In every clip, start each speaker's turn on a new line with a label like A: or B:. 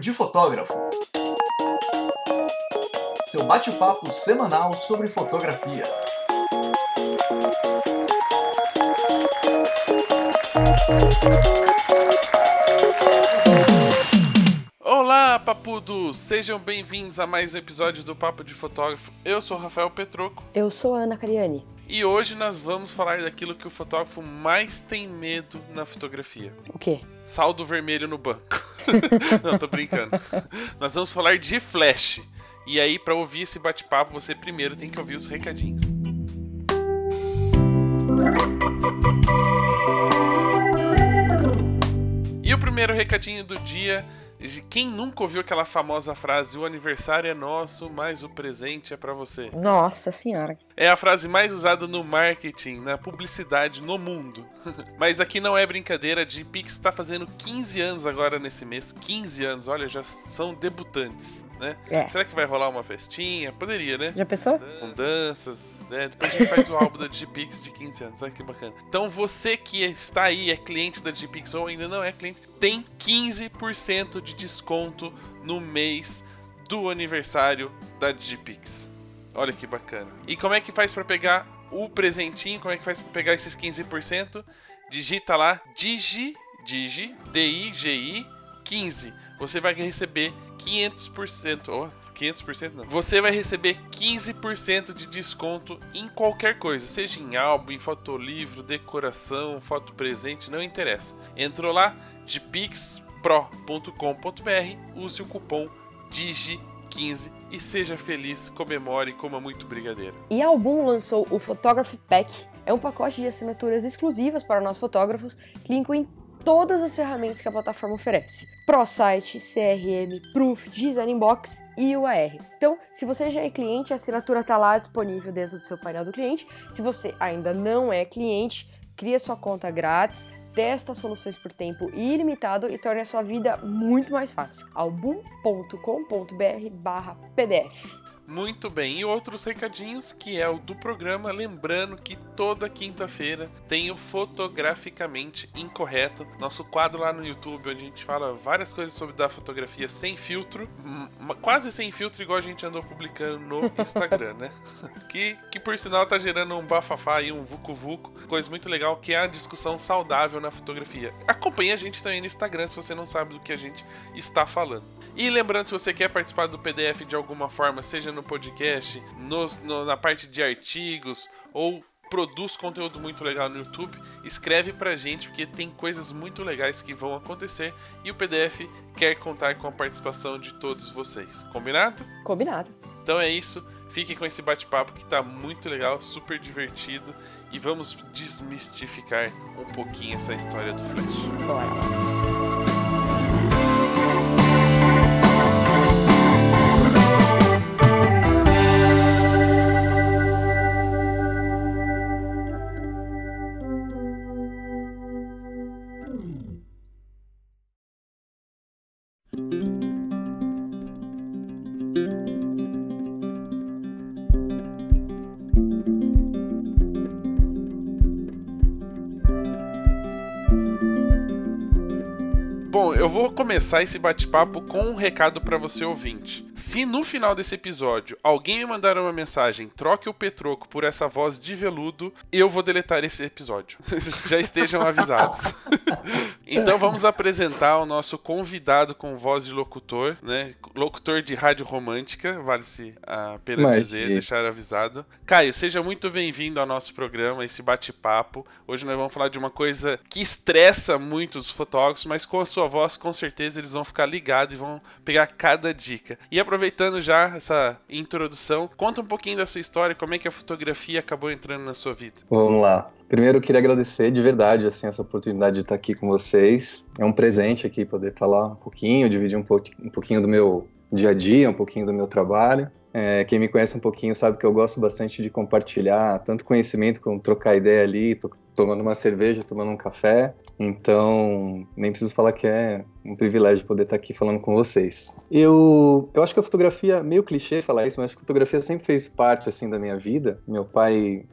A: de Fotógrafo. Seu bate-papo semanal sobre fotografia.
B: Olá, papudos! Sejam bem-vindos a mais um episódio do Papo de Fotógrafo. Eu sou Rafael Petroco
C: Eu sou a Ana Cariani.
B: E hoje nós vamos falar daquilo que o fotógrafo mais tem medo na fotografia.
C: O quê?
B: Saldo vermelho no banco. Não, tô brincando. Nós vamos falar de flash. E aí, pra ouvir esse bate-papo, você primeiro tem que ouvir os recadinhos. E o primeiro recadinho do dia. De Quem nunca ouviu aquela famosa frase: O aniversário é nosso, mas o presente é pra você?
C: Nossa senhora.
B: É a frase mais usada no marketing, na publicidade, no mundo. Mas aqui não é brincadeira, a G-Pix está fazendo 15 anos agora nesse mês. 15 anos, olha, já são debutantes, né?
C: É.
B: Será que vai rolar uma festinha? Poderia, né?
C: Já pensou?
B: Com danças, né? Depois a gente faz o álbum da G-Pix de 15 anos, olha que bacana. Então você que está aí, é cliente da G-Pix ou ainda não é cliente, tem 15% de desconto no mês do aniversário da G-Pix. Olha que bacana. E como é que faz pra pegar o presentinho? Como é que faz pra pegar esses 15%? Digita lá Digi, Digi, D-I-G-I 15. Você vai receber 500%, oh, 500% não. Você vai receber 15% de desconto em qualquer coisa, seja em álbum, em fotolivro, decoração, foto presente, não interessa. Entrou lá de pixpro.com.br, use o cupom DIGI15 e seja feliz, comemore, coma muito brigadeiro.
C: E a Album lançou o Photography Pack. É um pacote de assinaturas exclusivas para nós fotógrafos que incluem todas as ferramentas que a plataforma oferece. ProSite, CRM, Proof, Design Box e UAR. Então, se você já é cliente, a assinatura está lá disponível dentro do seu painel do cliente. Se você ainda não é cliente, cria sua conta grátis, testa soluções por tempo ilimitado e torne a sua vida muito mais fácil. album.com.br barra pdf.
B: Muito bem, e outros recadinhos que é o do programa, lembrando que toda quinta-feira tem o Fotograficamente Incorreto, nosso quadro lá no YouTube, onde a gente fala várias coisas sobre da fotografia sem filtro, quase sem filtro, igual a gente andou publicando no Instagram, né? Que, que por sinal tá gerando um bafafá e um vucu-vucu, coisa muito legal, que é a discussão saudável na fotografia. Acompanhe a gente também no Instagram se você não sabe do que a gente está falando. E lembrando, se você quer participar do PDF de alguma forma, seja no podcast, nos- no- na parte de artigos ou produz conteúdo muito legal no YouTube, escreve pra gente porque tem coisas muito legais que vão acontecer e o PDF quer contar com a participação de todos vocês. Combinado?
C: Combinado.
B: Então é isso. Fiquem com esse bate-papo que tá muito legal, super divertido e vamos desmistificar um pouquinho essa história do Flash.
C: Bora.
B: Vou começar esse bate-papo com um recado pra você ouvinte. Se no final desse episódio alguém me mandar uma mensagem, troque o Petroco por essa voz de veludo, eu vou deletar esse episódio. Já estejam avisados. então vamos apresentar o nosso convidado com voz de locutor, né? Locutor de rádio romântica, vale-se a pena
D: Mas
B: dizer, deixar avisado. Caio, seja muito bem-vindo ao nosso programa, esse bate-papo. Hoje nós vamos falar de uma coisa que estressa muito os fotógrafos, mas com a sua voz, com certeza eles vão ficar ligados e vão pegar cada dica. E aproveitando já essa introdução, conta um pouquinho da sua história, como é que a fotografia acabou entrando na sua vida.
D: Vamos lá. Primeiro eu queria agradecer de verdade assim essa oportunidade de estar aqui com vocês. É um presente aqui poder falar um pouquinho, dividir um, um pouquinho do meu dia a dia, um pouquinho do meu trabalho. É, quem me conhece um pouquinho sabe que eu gosto bastante de compartilhar tanto conhecimento como trocar ideia ali, tomando uma cerveja, tomando um café. Então, nem preciso falar que é um privilégio poder estar aqui falando com vocês. Eu, eu acho que a fotografia, meio clichê falar isso, mas a fotografia sempre fez parte assim da minha vida. Meu pai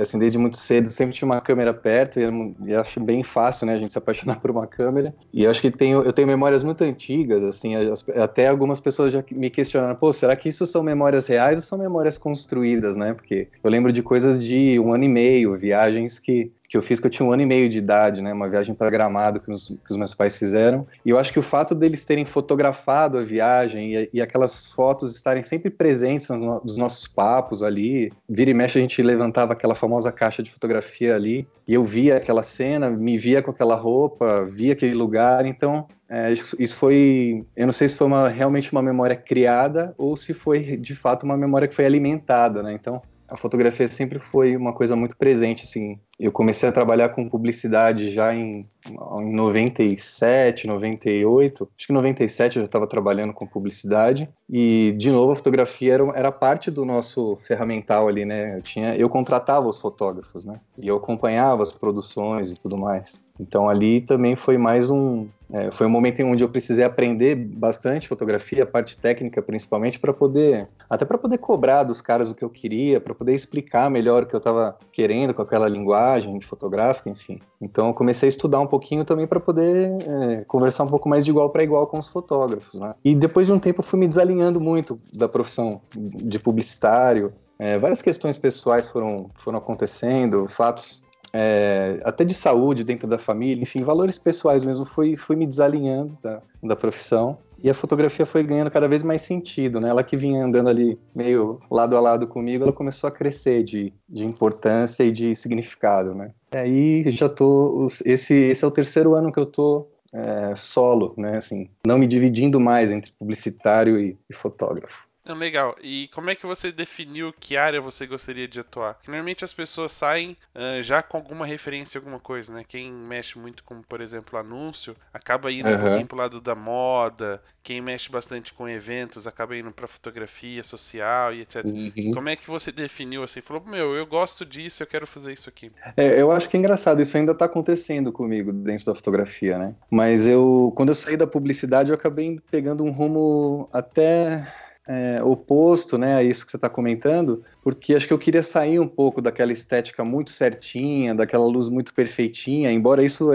D: assim, desde muito cedo, sempre tinha uma câmera perto, e, acho bem fácil, né, a gente se apaixonar por uma câmera. E acho que tenho, eu tenho memórias muito antigas, assim, até algumas pessoas já me questionaram, pô, será que isso são memórias reais ou são memórias construídas, né? Porque eu lembro de coisas de um ano e meio, viagens que que eu fiz que eu tinha um ano e meio de idade, né? Uma viagem para Gramado que os, que os, meus pais fizeram. E eu acho que o fato deles terem fotografado a viagem e, e aquelas fotos estarem sempre presentes nos, nos nossos papos ali, vira e mexe a gente levantava aquela famosa caixa de fotografia ali e eu via aquela cena, me via com aquela roupa, via aquele lugar. Então é, isso, isso, foi, eu não sei se foi uma, realmente uma memória criada ou se foi de fato uma memória que foi alimentada, né? Então a fotografia sempre foi uma coisa muito presente, assim. Eu comecei a trabalhar com publicidade já em, em 97, 98. Acho que em 97 eu já estava trabalhando com publicidade. E, de novo, a fotografia era, era parte do nosso ferramental ali, né? Eu, tinha, eu contratava os fotógrafos, né? E eu acompanhava as produções e tudo mais. Então, ali também foi mais um, é, foi um momento em onde eu precisei aprender bastante fotografia, a parte técnica principalmente, para poder, até para poder cobrar dos caras o que eu queria, para poder explicar melhor o que eu estava querendo com aquela linguagem fotográfica, enfim. Então eu comecei a estudar um pouquinho também para poder é, conversar um pouco mais de igual para igual com os fotógrafos, né? E depois de um tempo eu fui me desalinhando muito da profissão de publicitário. É, várias questões pessoais foram, foram acontecendo, fatos é, até de saúde dentro da família, enfim, valores pessoais mesmo, fui, fui me desalinhando da, da profissão. E a fotografia foi ganhando cada vez mais sentido, né? Ela que vinha andando ali meio lado a lado comigo, ela começou a crescer de, de importância e de significado, né? E aí já tô. Esse, esse é o terceiro ano que eu tô é, solo, né? Assim, não me dividindo mais entre publicitário e, e fotógrafo.
B: Legal. E como é que você definiu que área você gostaria de atuar? Normalmente as pessoas saem uh, já com alguma referência alguma coisa, né? Quem mexe muito com, por exemplo, anúncio, acaba indo uhum. um pouquinho pro lado da moda. Quem mexe bastante com eventos, acaba indo pra fotografia social e etc. Uhum. Como é que você definiu assim? Falou, meu, eu gosto disso, eu quero fazer isso aqui.
D: É, eu acho que é engraçado, isso ainda tá acontecendo comigo dentro da fotografia, né? Mas eu, quando eu saí da publicidade, eu acabei pegando um rumo até é, oposto né, a isso que você está comentando, porque acho que eu queria sair um pouco daquela estética muito certinha, daquela luz muito perfeitinha, embora isso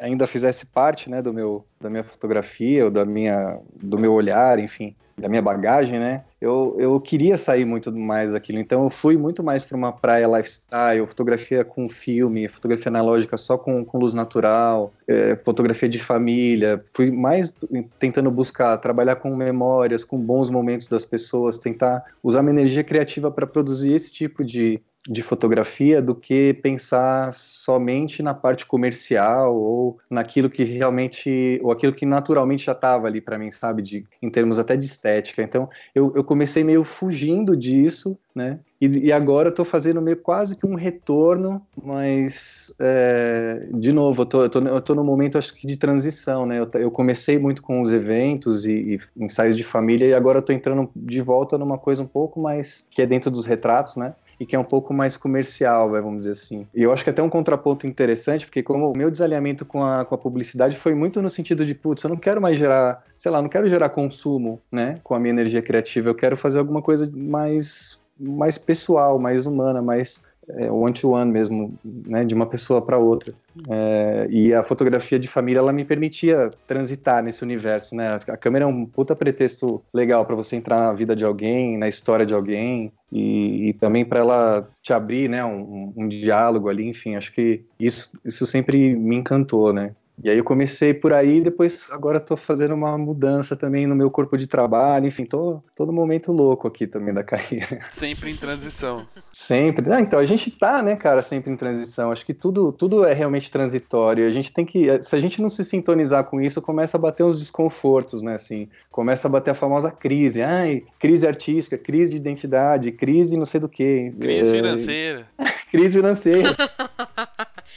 D: ainda fizesse parte né, do meu, da minha fotografia, ou da minha, do meu olhar, enfim, da minha bagagem, né? Eu, eu queria sair muito mais daquilo, então eu fui muito mais para uma praia lifestyle, fotografia com filme, fotografia analógica só com, com luz natural, é, fotografia de família. Fui mais tentando buscar trabalhar com memórias, com bons momentos das pessoas, tentar usar minha energia criativa para produzir esse tipo de, de fotografia do que pensar somente na parte comercial ou naquilo que realmente ou aquilo que naturalmente já estava ali para mim, sabe, de em termos até de estética. Então eu, eu comecei meio fugindo disso, né? E, e agora eu estou fazendo meio quase que um retorno, mas é, de novo eu tô, eu tô, eu tô no momento acho que de transição, né? Eu, eu comecei muito com os eventos e, e ensaios de família e agora eu tô entrando de volta numa coisa um pouco mais que é dentro dos retratos, né? E que é um pouco mais comercial, vamos dizer assim. E eu acho que até um contraponto interessante, porque como o meu desalinhamento com a, com a publicidade foi muito no sentido de, putz, eu não quero mais gerar, sei lá, não quero gerar consumo, né, com a minha energia criativa, eu quero fazer alguma coisa mais, mais pessoal, mais humana, mais é, one-to-one mesmo, né, de uma pessoa para outra. É, e a fotografia de família, ela me permitia transitar nesse universo, né? A câmera é um puta pretexto legal para você entrar na vida de alguém, na história de alguém, e, e também para ela te abrir, né, um, um, diálogo ali, enfim, acho que isso, isso sempre me encantou, né? E aí eu comecei por aí, depois agora estou fazendo uma mudança também no meu corpo de trabalho, enfim, tô todo momento louco aqui também da carreira.
B: Sempre em transição.
D: Sempre. Ah, então a gente tá, né, cara, sempre em transição. Acho que tudo, tudo é realmente transitório. A gente tem que, se a gente não se sintonizar com isso, começa a bater uns desconfortos, né, assim, começa a bater a famosa crise. Ai, crise artística, crise de identidade, crise não sei do que.
B: Crise é... financeira.
D: crise financeira.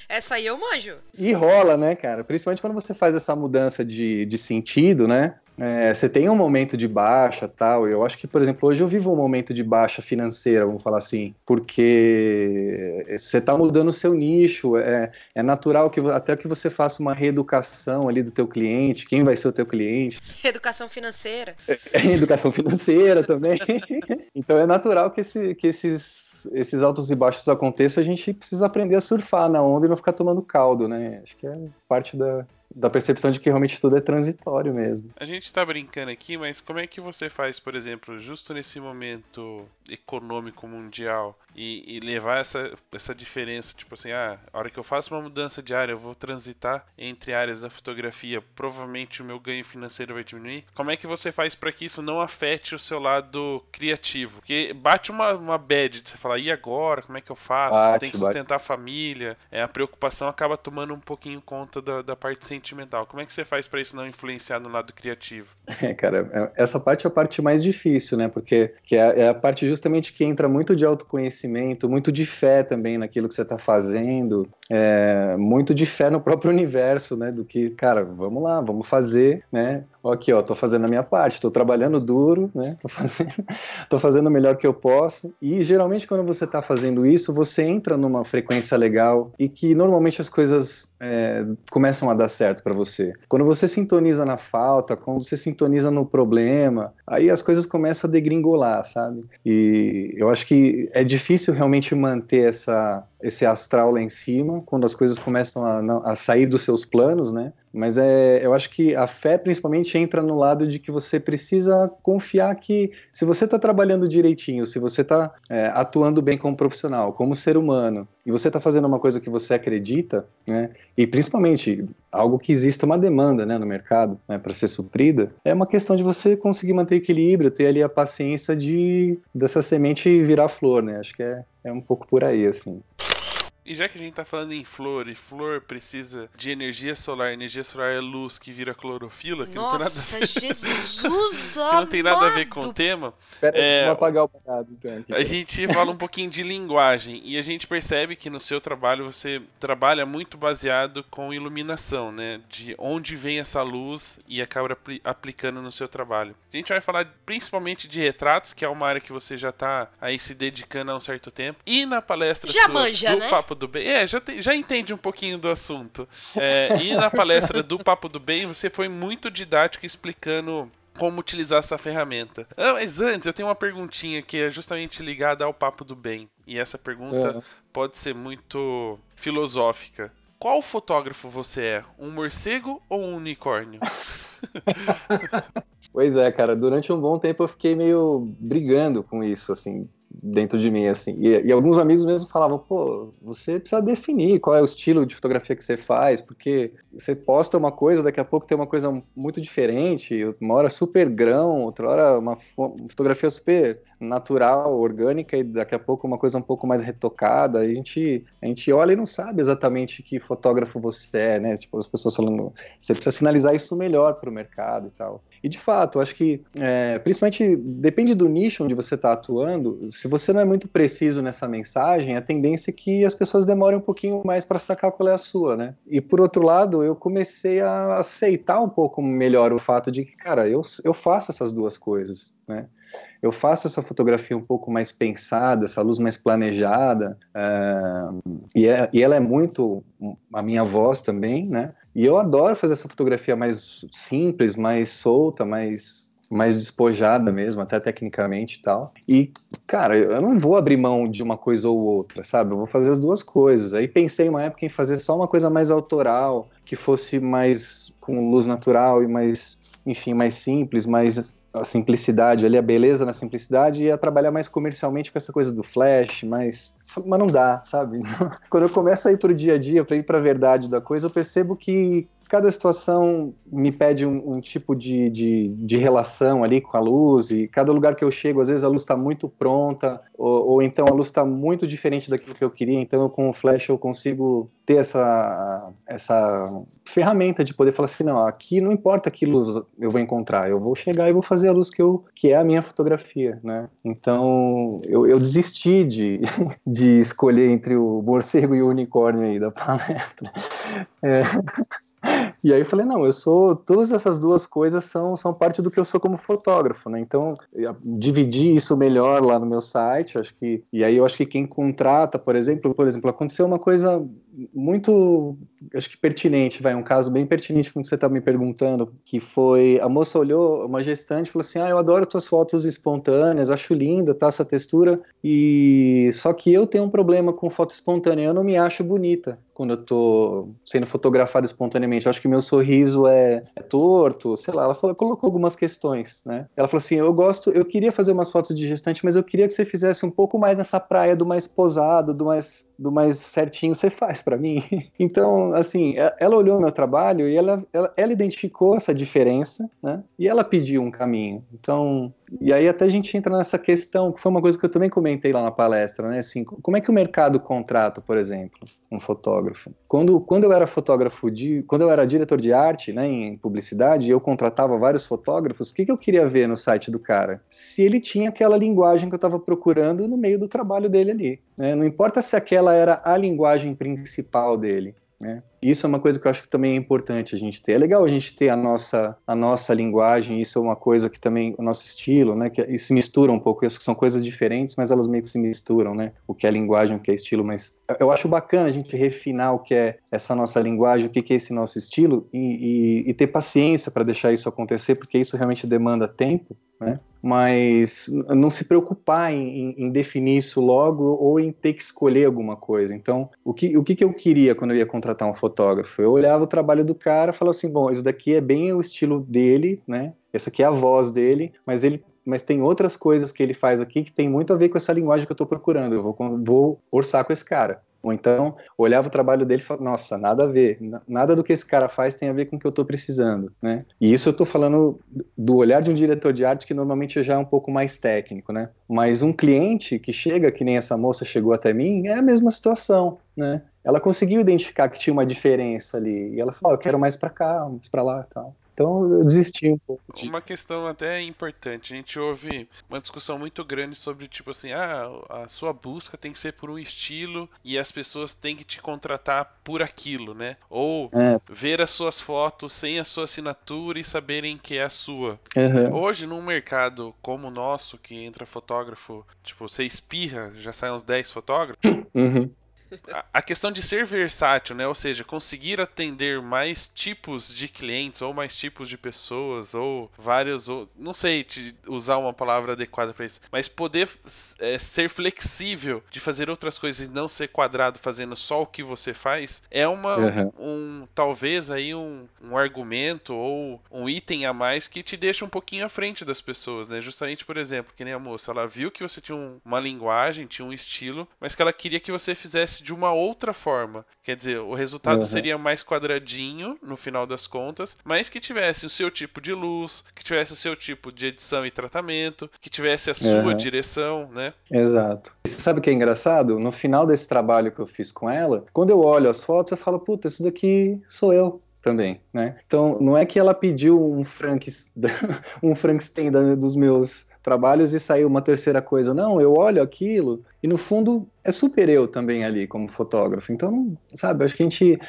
E: Essa aí eu manjo.
D: E rola, né, cara? Principalmente quando você faz essa mudança de, de sentido, né? É, você tem um momento de baixa tal. Eu acho que, por exemplo, hoje eu vivo um momento de baixa financeira, vamos falar assim, porque você está mudando o seu nicho. É, é natural que até que você faça uma reeducação ali do teu cliente, quem vai ser o teu cliente.
E: Reeducação financeira.
D: É, educação financeira também. então é natural que, esse, que esses esses, altos e baixos aconteçam, a gente precisa aprender a surfar na onda e não ficar tomando caldo, né? Acho que é parte da, da percepção de que realmente tudo é transitório mesmo.
B: A gente tá brincando aqui, mas como é que você faz, por exemplo, justo nesse momento econômico mundial e, e, levar essa, essa diferença, tipo assim, ah, a hora que eu faço uma mudança de área, eu vou transitar entre áreas da fotografia, provavelmente o meu ganho financeiro vai diminuir. Como é que você faz para que isso não afete o seu lado criativo? Porque bate uma, uma bad de você falar, e agora? Como é que eu faço?
D: Bate,
B: Tem que sustentar bate. a família. É, a preocupação acaba tomando um pouquinho conta da, da parte sentimental. Como é que você faz para isso não influenciar no lado criativo?
D: É, cara, é, essa parte é a parte mais difícil, né? Porque que é, é a parte justamente que entra muito de autoconhecimento, muito de fé também naquilo que você está fazendo, é, muito de fé no próprio universo, né? Do que, cara, vamos lá, vamos fazer, né? Aqui, ó, tô fazendo a minha parte, tô trabalhando duro, né? Tô fazendo, tô fazendo o melhor que eu posso. E geralmente quando você tá fazendo isso, você entra numa frequência legal e que normalmente as coisas é, começam a dar certo para você. Quando você sintoniza na falta, quando você sintoniza no problema, aí as coisas começam a degringolar, sabe? E eu acho que é difícil realmente manter essa esse astral lá em cima, quando as coisas começam a, a sair dos seus planos, né? Mas é, eu acho que a fé principalmente entra no lado de que você precisa confiar que se você está trabalhando direitinho, se você está é, atuando bem como profissional, como ser humano, e você está fazendo uma coisa que você acredita, né? E principalmente algo que exista uma demanda, né, no mercado, né, para ser suprida, é uma questão de você conseguir manter equilíbrio, ter ali a paciência de dessa semente virar flor, né? Acho que é, é um pouco por aí, assim.
B: E já que a gente tá falando em flor, e flor precisa de energia solar, energia solar é luz que vira clorofila, que
E: Nossa,
B: não tem nada a ver,
E: Jesus
B: que não tem nada a ver com o tema.
D: Espera,
B: É,
D: vamos apagar o bocado, então. Aqui.
B: A gente fala um pouquinho de linguagem e a gente percebe que no seu trabalho você trabalha muito baseado com iluminação, né? De onde vem essa luz e acaba apli- aplicando no seu trabalho. A gente vai falar principalmente de retratos, que é uma área que você já tá aí se dedicando há um certo tempo. E na palestra
E: Já
B: sua
E: manja,
B: do
E: né?
B: Papo do Bem, é, já, te- já entende um pouquinho do assunto. É, e na palestra do Papo do Bem, você foi muito didático explicando como utilizar essa ferramenta. Ah, mas antes, eu tenho uma perguntinha que é justamente ligada ao papo do bem. E essa pergunta
D: É.
B: pode ser muito filosófica. Qual fotógrafo você é? Um morcego ou um unicórnio?
D: Pois é, cara, durante um bom tempo eu fiquei meio brigando com isso, assim, dentro de mim, assim. E, e alguns amigos mesmo falavam, pô, você precisa definir qual é o estilo de fotografia que você faz, porque você posta uma coisa, daqui a pouco tem uma coisa muito diferente, uma hora super grão, outra hora uma fo- fotografia super natural, orgânica, e daqui a pouco uma coisa um pouco mais retocada. A gente, a gente olha e não sabe exatamente que fotógrafo você é, né? Tipo, as pessoas falando, você precisa sinalizar isso melhor para o mercado e tal. E de fato, acho que, é, principalmente, depende do nicho onde você está atuando. Se você não é muito preciso nessa mensagem, a tendência é que as pessoas demorem um pouquinho mais para sacar qual é a sua, né? E por outro lado, eu comecei a aceitar um pouco melhor o fato de que, cara, eu, eu faço essas duas coisas, né? Eu faço essa fotografia um pouco mais pensada, essa luz mais planejada, é, e, é- e ela é muito a minha voz também, né? E eu adoro fazer essa fotografia mais simples, mais solta, mais mais despojada mesmo, até tecnicamente e tal. E, cara, eu não vou abrir mão de uma coisa ou outra, sabe? Eu vou fazer as duas coisas. Aí pensei uma época em fazer só uma coisa mais autoral, que fosse mais com luz natural e mais, enfim, mais simples, mais a simplicidade ali, a beleza na simplicidade e ia trabalhar mais comercialmente com essa coisa do flash, mas, mas não dá, sabe? Quando eu começo a ir pro dia a dia, para ir pra verdade da coisa, eu percebo que cada situação me pede um, um tipo de, de, de relação ali com a luz e cada lugar que eu chego, às vezes a luz está muito pronta ou, ou então a luz está muito diferente daquilo que eu queria, então eu, com o flash eu consigo ter essa, essa ferramenta de poder falar assim, não, aqui não importa que luz eu vou encontrar, eu vou chegar e vou fazer a luz que, eu, que é a minha fotografia, né? Então eu, eu desisti de, de escolher entre o morcego e o unicórnio aí da palestra. É. E aí eu falei, não, eu sou. Todas essas duas coisas são, são parte do que eu sou como fotógrafo, né? Então, eu dividi isso melhor lá no meu site, acho que. E aí eu acho que quem contrata, por exemplo, por exemplo, aconteceu uma coisa muito, acho que pertinente, vai, um caso bem pertinente com o que você está me perguntando, que foi, a moça olhou, uma gestante, falou assim, ah, eu adoro tuas fotos espontâneas, acho linda, tá, essa textura, e só que eu tenho um problema com foto espontânea, eu não me acho bonita quando eu tô sendo fotografado espontaneamente. Eu acho que meu sorriso é, é, torto, sei lá. Ela falou, colocou algumas questões, né? Ela falou assim: eu gosto, eu queria fazer umas fotos de gestante, mas eu queria que você fizesse um pouco mais nessa praia do mais posado, do mais, do mais certinho. Você faz para mim? então, assim, é, ela olhou meu trabalho e ela, ela, ela identificou essa diferença, né? E ela pediu um caminho. Então, e aí até a gente entra nessa questão, que foi uma coisa que eu também comentei lá na palestra, né? Assim, como é que o mercado contrata, por exemplo, um fotógrafo? Quando, quando eu era fotógrafo de, quando eu era diretor de arte, né, em publicidade, eu contratava vários fotógrafos, o que, que eu queria ver no site do cara? Se ele tinha aquela linguagem que eu estava procurando no meio do trabalho dele ali. Né? Não importa se aquela era a linguagem principal dele. Né? Isso é uma coisa que eu acho que também é importante a gente ter. É legal a gente ter a nossa, a nossa linguagem, isso é uma coisa que também, o nosso estilo, né, que se mistura um pouco, isso são coisas diferentes, mas elas meio que se misturam, né, o que é linguagem, o que é estilo, mas eu acho bacana a gente refinar o que é essa nossa linguagem, o que é esse nosso estilo e, e, e ter paciência para deixar isso acontecer, porque isso realmente demanda tempo, né, mas não se preocupar em, em, definir isso logo ou em ter que escolher alguma coisa. Então, o que, o que, eu queria quando eu ia contratar um fotógrafo? Eu olhava o trabalho do cara e falava assim: bom, isso daqui é bem o estilo dele, né? Essa aqui é a voz dele, mas ele mas tem outras coisas que ele faz aqui que tem muito a ver com essa linguagem que eu estou procurando. Eu vou, vou orçar com esse cara. Ou então, olhava o trabalho dele e falava, nossa, nada a ver, nada do que esse cara faz tem a ver com o que eu estou precisando, né? E isso eu estou falando do olhar de um diretor de arte que normalmente já é um pouco mais técnico, né? Mas um cliente que chega, que nem essa moça chegou até mim, é a mesma situação, né? Ela conseguiu identificar que tinha uma diferença ali, e ela falou, oh, eu quero mais para cá, mais para lá tal. Então eu desisti um pouco.
B: Uma questão até importante, a gente ouve uma discussão muito grande sobre tipo assim, ah, a sua busca tem que ser por um estilo e as pessoas têm que te contratar por aquilo, né? Ou é. ver as suas fotos sem a sua assinatura e saberem que é a sua. Uhum. Hoje, num mercado como o nosso, que entra fotógrafo, tipo, você espirra, já saem uns 10 fotógrafos. Uhum a questão de ser versátil, né? Ou seja, conseguir atender mais tipos de clientes ou mais tipos de pessoas ou vários ou não sei usar uma palavra adequada para isso, mas poder é, ser flexível de fazer outras coisas e não ser quadrado fazendo só o que você faz é uma uhum. um talvez aí um, um argumento ou um item a mais que te deixa um pouquinho à frente das pessoas, né? Justamente, por exemplo, que nem a moça, ela viu que você tinha um, uma linguagem, tinha um estilo, mas que ela queria que você fizesse de uma outra forma. Quer dizer, o resultado uhum. seria mais quadradinho no final das contas, mas que tivesse o seu tipo de luz, que tivesse o seu tipo de edição e tratamento, que tivesse a sua uhum. direção, né?
D: Exato. E você sabe o que é engraçado? No final desse trabalho que eu fiz com ela, quando eu olho as fotos, eu falo, puta, isso daqui sou eu também, né? Então, não é que ela pediu um Frank, um Frankenstein dos meus trabalhos e saiu uma terceira coisa. Não, eu olho aquilo e no fundo é super eu também ali como fotógrafo. Então, sabe, acho que a gente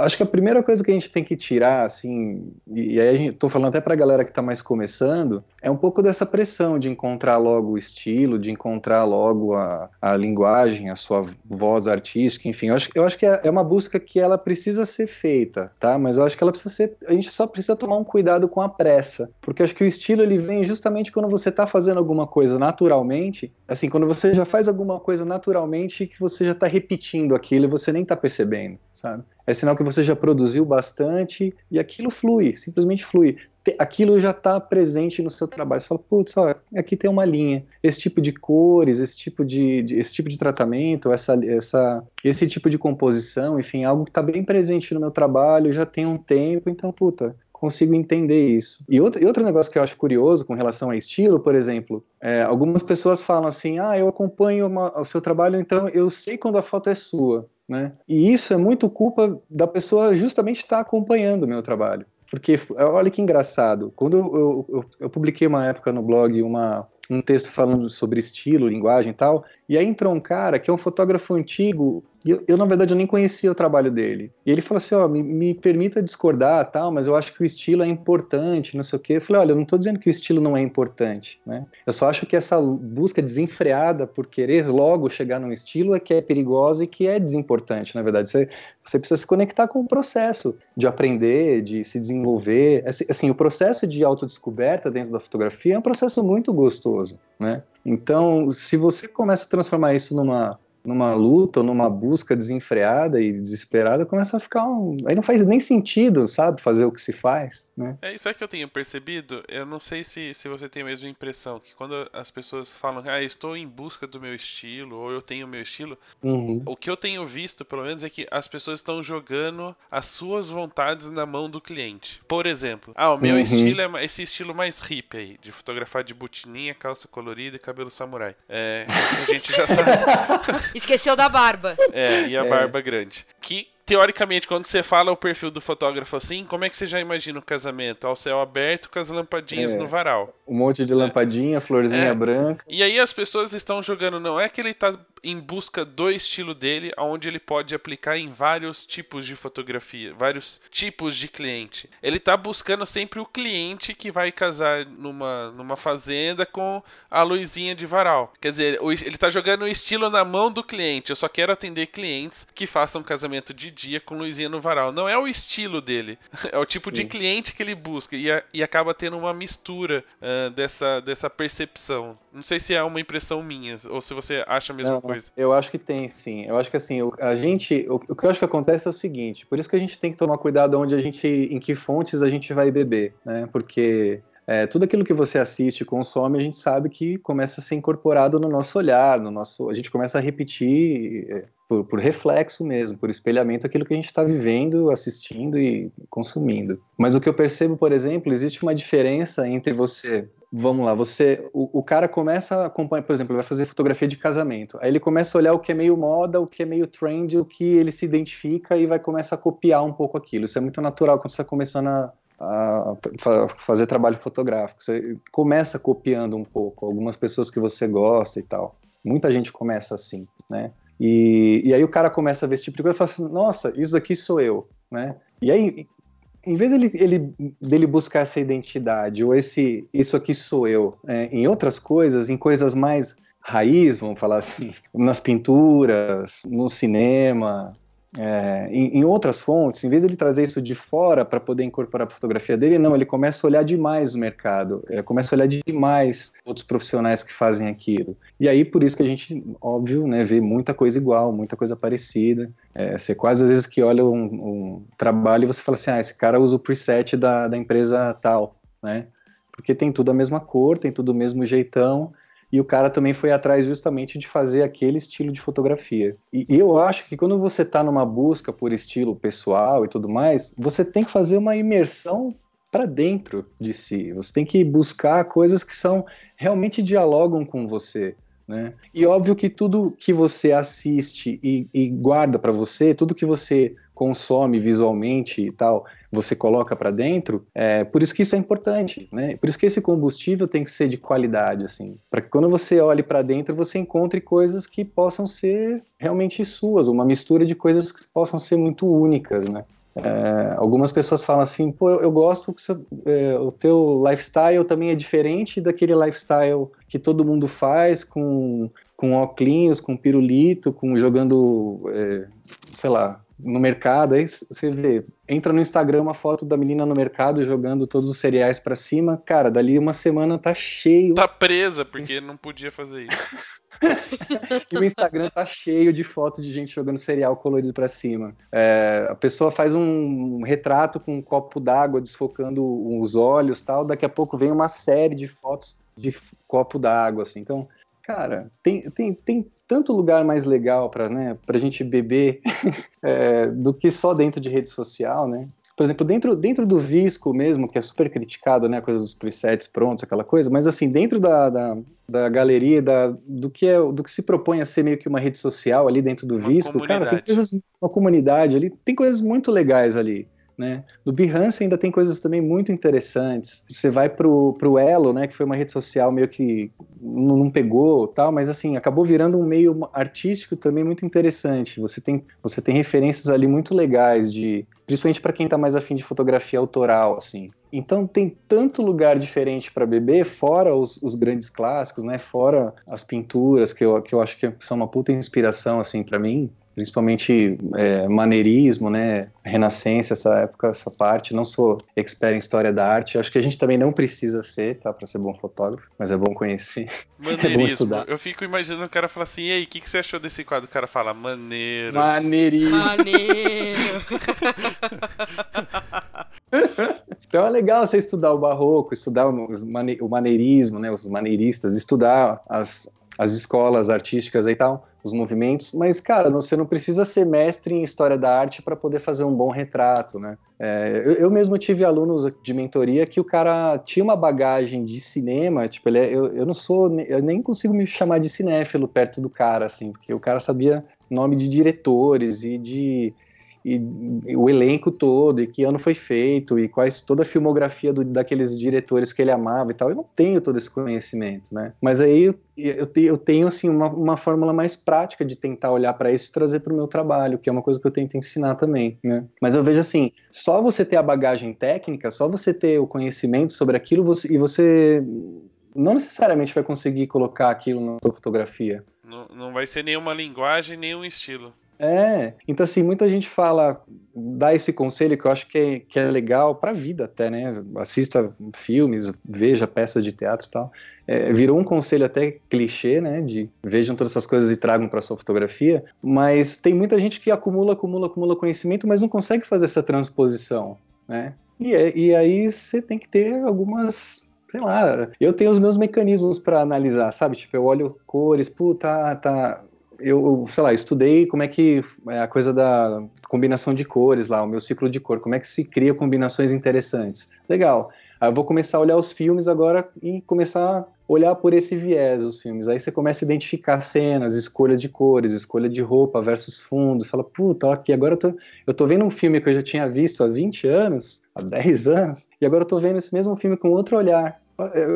D: acho que a primeira coisa que a gente tem que tirar, assim, e, aí a gente, tô falando até pra galera que tá mais começando, é um pouco dessa pressão de encontrar logo o estilo, de encontrar logo a, a linguagem, a sua voz artística, enfim, eu acho, eu acho que é, é uma busca que ela precisa ser feita, tá? Mas eu acho que ela precisa ser, a gente só precisa tomar um cuidado com a pressa, porque acho que o estilo ele vem justamente quando você tá fazendo alguma coisa naturalmente, assim, quando você já faz alguma coisa naturalmente que você já tá repetindo aquilo e você nem tá percebendo, sabe? É sinal que você já produziu bastante e aquilo flui, simplesmente flui. Aquilo já está presente no seu trabalho. Você fala, putz, ó, aqui tem uma linha. Esse tipo de cores, esse tipo de, de esse tipo de tratamento, essa, essa, esse tipo de composição, enfim, algo que está bem presente no meu trabalho já tem um tempo, então, puta, consigo entender isso. E outro, e outro negócio que eu acho curioso com relação a estilo, por exemplo, é, algumas pessoas falam assim: ah, eu acompanho uma, o seu trabalho, então eu sei quando a foto é sua. Né? E isso é muito culpa da pessoa justamente estar acompanhando o meu trabalho. Porque, olha que engraçado, quando eu, eu, eu, publiquei uma época no blog uma, um texto falando sobre estilo, linguagem e tal, e aí entrou um cara que é um fotógrafo antigo, E eu, eu, na verdade, eu nem conhecia o trabalho dele. E ele falou assim, ó, me, me permita discordar, tal, mas eu acho que o estilo é importante, não sei o quê. Eu falei, olha, eu não estou dizendo que o estilo não é importante, né? Eu só acho que essa busca desenfreada por querer logo chegar num estilo é que é perigosa e que é desimportante, na verdade. Você, você precisa se conectar com o processo de aprender, de se desenvolver. Assim, o processo de autodescoberta dentro da fotografia é um processo muito gostoso, né? Então, se você começa a transformar isso numa numa luta ou numa busca desenfreada e desesperada, começa a ficar um. Aí não faz nem sentido, sabe? Fazer o que se faz, né?
B: É isso é que eu tenho percebido. Eu não sei se, se você tem a mesma impressão, que quando as pessoas falam, ah, estou em busca do meu estilo, ou eu tenho o meu estilo, uhum. o que eu tenho visto, pelo menos, é que as pessoas estão jogando as suas vontades na mão do cliente. Por exemplo, ah, o meu uhum. estilo é esse estilo mais hip aí, de fotografar de butininha, calça colorida e cabelo samurai. É, a gente já sabe.
E: Esqueceu da barba.
B: É, e a é. barba grande. Que teoricamente, quando você fala o perfil do fotógrafo assim, como é que você já imagina o casamento? Ao céu aberto com as lampadinhas é, no varal.
D: Um monte de lampadinha, é. florzinha é. branca.
B: E aí as pessoas estão jogando, não é que ele está em busca do estilo dele, onde ele pode aplicar em vários tipos de fotografia, vários tipos de cliente. Ele está buscando sempre o cliente que vai casar numa, numa fazenda com a luzinha de varal. Quer dizer, ele está jogando o estilo na mão do cliente. Eu só quero atender clientes que façam casamento de dia com luzinha no varal. Não é o estilo dele, é o tipo Sim. de cliente que ele busca e, a, e acaba tendo uma mistura uh, dessa, dessa percepção. Não sei se é uma impressão minha ou se você acha a mesma Não, coisa.
D: Eu acho que tem, sim. Eu acho que assim, a gente, o, o, que eu acho que acontece é o seguinte. Por isso que a gente tem que tomar cuidado onde a gente, em que fontes a gente vai beber, né? Porque é, tudo aquilo que você assiste, consome, a gente sabe que começa a ser incorporado no nosso olhar, no nosso, a gente começa a repetir é, por, por, reflexo mesmo, por espelhamento aquilo que a gente está vivendo, assistindo e consumindo. Mas o que eu percebo, por exemplo, existe uma diferença entre você, vamos lá, você, o, o cara começa a acompanhar, por exemplo, vai fazer fotografia de casamento, aí ele começa a olhar o que é meio moda, o que é meio trend, o que ele se identifica e vai começar a copiar um pouco aquilo. Isso é muito natural quando você está começando a, a fazer trabalho fotográfico. Você começa copiando um pouco algumas pessoas que você gosta e tal. Muita gente começa assim, né? E, e aí o cara começa a ver esse tipo de coisa e fala assim, nossa, isso daqui sou eu, né? E aí, em vez dele, ele, dele buscar essa identidade, ou esse, isso aqui sou eu, é, em outras coisas, em coisas mais raiz, vamos falar assim, nas pinturas, no cinema, é, em, em, outras fontes, em vez de ele trazer isso de fora para poder incorporar a fotografia dele, não, ele começa a olhar demais o mercado, é, começa a olhar demais outros profissionais que fazem aquilo. E aí, por isso que a gente, óbvio, né, vê muita coisa igual, muita coisa parecida. É, você quase às vezes que olha um, um, trabalho e você fala assim, ah, esse cara usa o preset da, da empresa tal, né? Porque tem tudo a mesma cor, tem tudo o mesmo jeitão, e o cara também foi atrás justamente de fazer aquele estilo de fotografia. E, eu acho que quando você está numa busca por estilo pessoal e tudo mais, você tem que fazer uma imersão para dentro de si. Você tem que buscar coisas que são realmente dialogam com você. Né? E óbvio que tudo que você assiste e, e guarda para você, tudo que você consome visualmente e tal, você coloca para dentro, é por isso que isso é importante, né? Por isso que esse combustível tem que ser de qualidade, assim, para que quando você olhe para dentro você encontre coisas que possam ser realmente suas, uma mistura de coisas que possam ser muito únicas, né? É, algumas pessoas falam assim, pô, eu, eu gosto que é, o teu lifestyle também é diferente daquele lifestyle que todo mundo faz com com óculos, com pirulito, com jogando, é, sei lá, no mercado, aí você vê, entra no Instagram uma foto da menina no mercado jogando todos os cereais para cima, cara, dali uma semana tá cheio.
B: Tá presa porque não podia fazer isso.
D: e o Instagram tá cheio de fotos de gente jogando cereal colorido para cima. É, a pessoa faz um retrato com um copo d'água desfocando os olhos, tal, daqui a pouco vem uma série de fotos de copo d'água, assim. Então, cara, tem, tem, tem tanto lugar mais legal para né, a gente beber é, do que só dentro de rede social, né? Por exemplo, dentro, dentro do Visco mesmo, que é super criticado, né, a coisa dos presets prontos, aquela coisa, mas assim, dentro da, da, da galeria, da, do, que é, do que se propõe a ser meio que uma rede social ali dentro do uma Visco, cara, tem coisas, uma comunidade ali, tem coisas muito legais ali. Né? No Behance ainda tem coisas também muito interessantes. Você vai pro, pro Elo, né, que foi uma rede social meio que não pegou, tal, mas assim, acabou virando um meio artístico também muito interessante. Você tem você tem referências ali muito legais de principalmente para quem está mais afim de fotografia autoral, assim. Então tem tanto lugar diferente para beber, fora os, os, grandes clássicos, né? Fora as pinturas que eu, que eu acho que são uma puta inspiração assim para mim principalmente é, maneirismo, né, renascença, essa época, essa parte. Não sou expert em história da arte. Acho que a gente também não precisa ser, tá, para ser bom fotógrafo, mas é bom conhecer.
B: Maneirismo. É bom estudar. Eu fico imaginando o cara falar assim: "E aí, o que, que você achou desse quadro?" O cara fala: "Maneiro".
D: Maneirismo.
E: Maneiro.
D: então é legal você estudar o barroco, estudar o maneirismo, né, os maneiristas, estudar as, as escolas artísticas e tal os movimentos, mas, cara, você não precisa ser mestre em história da arte para poder fazer um bom retrato, né? É, eu, eu, mesmo tive alunos de mentoria que o cara tinha uma bagagem de cinema, tipo, ele é, eu, eu não sou, eu nem consigo me chamar de cinéfilo perto do cara, assim, porque o cara sabia nome de diretores e de e, e, o elenco todo, e que ano foi feito, e quais toda a filmografia do, daqueles diretores que ele amava e tal. Eu não tenho todo esse conhecimento, né? Mas aí eu, eu, eu tenho assim uma, uma fórmula mais prática de tentar olhar para isso e trazer para o meu trabalho, que é uma coisa que eu tento ensinar também, né? Mas eu vejo assim, só você ter a bagagem técnica, só você ter o conhecimento sobre aquilo você, e você não necessariamente vai conseguir colocar aquilo na sua fotografia.
B: Não, não vai ser nenhuma linguagem, nenhum estilo.
D: É, então assim, muita gente fala, dá esse conselho que eu acho que é, que é legal para a vida até, né? Assista filmes, veja peças de teatro e tal. É, virou um conselho até clichê, né? De vejam todas essas coisas e tragam para sua fotografia, mas tem muita gente que acumula, acumula, acumula conhecimento, mas não consegue fazer essa transposição, né? E, é, e aí você tem que ter algumas sei lá, eu tenho os meus mecanismos para analisar, sabe? Tipo, eu olho cores, puta, tá, tá eu, sei lá, estudei como é que é a coisa da combinação de cores lá, o meu ciclo de cor, como é que se cria combinações interessantes. Legal. Aí eu vou começar a olhar os filmes agora e começar a olhar por esse viés os filmes. Aí você começa a identificar cenas, escolha de cores, escolha de roupa versus fundos. Fala, puta, aqui agora eu tô, eu tô vendo um filme que eu já tinha visto há 20 anos, há 10 anos, e agora eu tô vendo esse mesmo filme com outro olhar.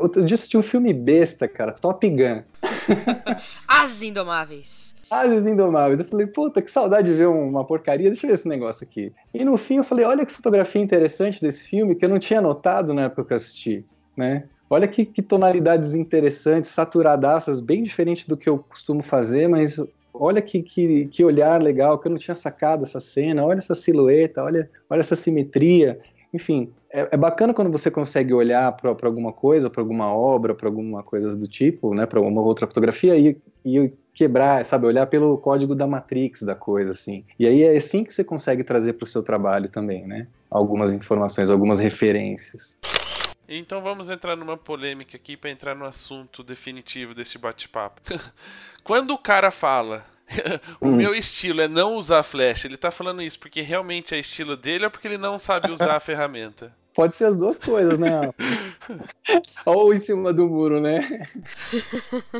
D: Outro dia assisti um filme besta, cara, Top Gun.
E: As Indomáveis.
D: As Indomáveis. Eu falei, puta, que saudade de ver uma porcaria. Deixa eu ver esse negócio aqui. E no fim eu falei, olha que fotografia interessante desse filme que eu não tinha notado na época que eu assisti, né? Olha que, que tonalidades interessantes, saturadaças, bem diferente do que eu costumo fazer, mas olha que, que, que, olhar legal, que eu não tinha sacado essa cena, olha essa silhueta, olha, olha essa simetria. Enfim, é, é bacana quando você consegue olhar para alguma coisa, para alguma obra, para alguma coisa do tipo, né, para uma outra fotografia e, e quebrar, sabe, olhar pelo código da Matrix da coisa, assim. E aí é assim que você consegue trazer para o seu trabalho também, né? Algumas informações, algumas referências.
B: Então vamos entrar numa polêmica aqui para entrar no assunto definitivo desse bate-papo. Quando o cara fala o hum. meu estilo é não usar flash. Ele tá falando isso porque realmente é estilo dele ou porque ele não sabe usar a ferramenta?
D: Pode ser as duas coisas, né? Ou em cima do muro, né?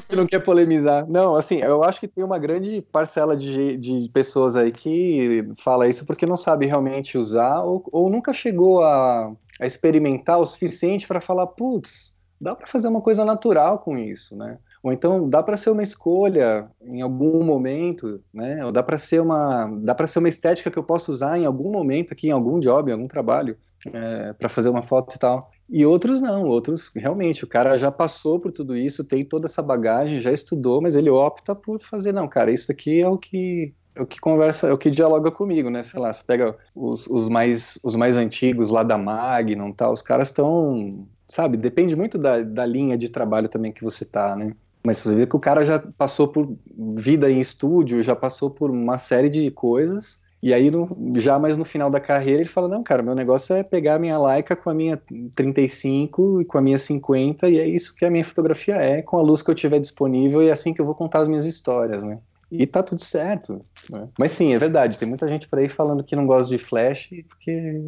D: que não quer polemizar. Não, assim, eu acho que tem uma grande parcela de, de pessoas aí que fala isso porque não sabe realmente usar ou, ou nunca chegou a, a experimentar o suficiente para falar, putz, dá para fazer uma coisa natural com isso, né? Ou então dá para ser uma escolha em algum momento, né? Ou dá para ser uma dá para ser uma estética que eu posso usar em algum momento aqui, em algum job, em algum trabalho, é, para fazer uma foto e tal. E outros não, outros realmente o cara já passou por tudo isso, tem toda essa bagagem, já estudou, mas ele opta por fazer não, cara, isso aqui é o que é o que conversa, é o que dialoga comigo, né? Sei lá, você pega os, os mais os mais antigos lá da Magnum, tal, os caras estão, sabe? Depende muito da, da linha de trabalho também que você tá, né? Mas você vê que o cara já passou por vida em estúdio, já passou por uma série de coisas. E aí, no, já mais no final da carreira, ele fala: Não, cara, meu negócio é pegar a minha Leica com a minha 35 e com a minha 50, e é isso que a minha fotografia é, com a luz que eu tiver disponível, e é assim que eu vou contar as minhas histórias, né? E tá tudo certo. Né? Mas sim, é verdade. Tem muita gente por aí falando que não gosta de flash porque,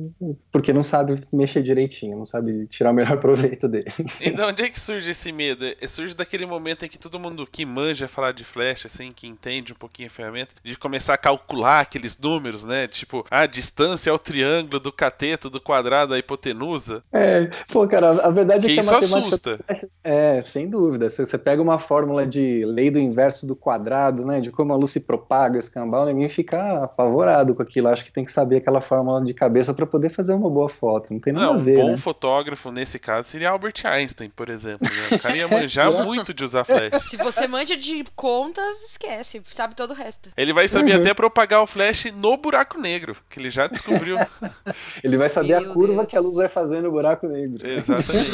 D: porque não sabe mexer direitinho, não sabe tirar o melhor proveito dele.
B: E de onde é que surge esse medo? É, surge daquele momento em que todo mundo que manja falar de flash, assim, que entende um pouquinho a ferramenta, de começar a calcular aqueles números, né? Tipo, a distância é o triângulo do cateto, do quadrado, da hipotenusa.
D: É, pô, cara, a verdade
B: Que
D: é que
B: isso
D: a matemática.
B: assusta.
D: É, sem dúvida. Você pega uma fórmula de lei do inverso do quadrado, né? De como a luz se propaga, escambau, ninguém fica apavorado com aquilo. Acho que tem que saber aquela fórmula de cabeça para poder fazer uma boa foto. Não tem nada
B: Não,
D: a
B: um
D: ver,
B: bom
D: né?
B: fotógrafo nesse caso seria Albert Einstein, por exemplo. Né? O cara ia manjar muito de usar flash.
E: Se você manja de contas, esquece. Sabe todo o resto.
B: Ele vai saber
D: Uhum.
B: até propagar o flash no buraco negro, que ele já descobriu.
D: Ele vai saber a
E: Meu
D: curva
E: Deus.
D: que a luz vai fazer no buraco negro.
B: Exatamente.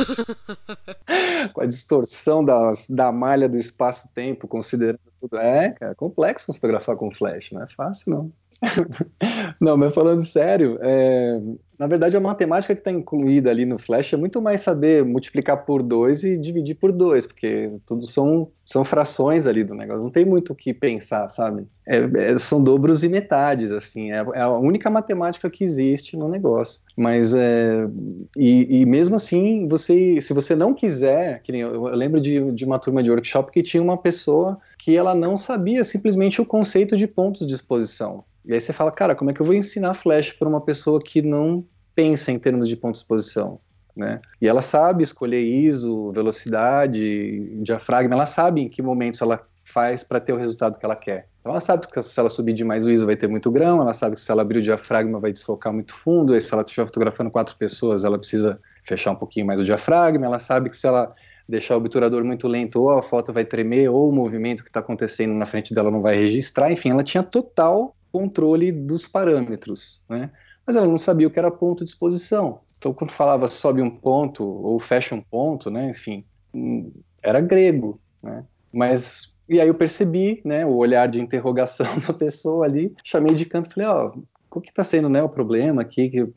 D: Com a distorção das, da malha do espaço-tempo, considerando. É, cara, complexo fotografar com flash, não é fácil, não. não, mas falando sério, é, na verdade a matemática que está incluída ali no flash é muito mais saber multiplicar por dois e dividir por dois, porque tudo são, são frações ali do negócio, não tem muito o que pensar, sabe? É- é- são dobros e metades, assim, é, é a única matemática que existe no negócio. Mas, é, e, e mesmo assim, você, se você não quiser, que nem eu, eu lembro de, de uma turma de workshop que tinha uma pessoa que ela não sabia simplesmente o conceito de pontos de exposição. E aí você fala, cara, como é que eu vou ensinar flash para uma pessoa que não pensa em termos de ponto de exposição? Né? E ela sabe escolher ISO, velocidade, diafragma, ela sabe em que momentos ela faz para ter o resultado que ela quer. Então ela sabe que se ela subir demais o ISO vai ter muito grão, ela sabe que se ela abrir o diafragma vai desfocar muito fundo, e se ela estiver fotografando quatro pessoas, ela precisa fechar um pouquinho mais o diafragma, ela sabe que se ela deixar o obturador muito lento, ou a foto vai tremer, ou o movimento que está acontecendo na frente dela não vai registrar, enfim, ela tinha total controle dos parâmetros, né? Mas ela não sabia o que era ponto de exposição. Então, quando falava sobe um ponto ou fecha um ponto, né? Enfim, hum, era grego, né? Mas e aí eu percebi, né? O olhar de interrogação da pessoa ali, chamei de canto, falei, ó, o que está sendo, né? O problema aqui? Que,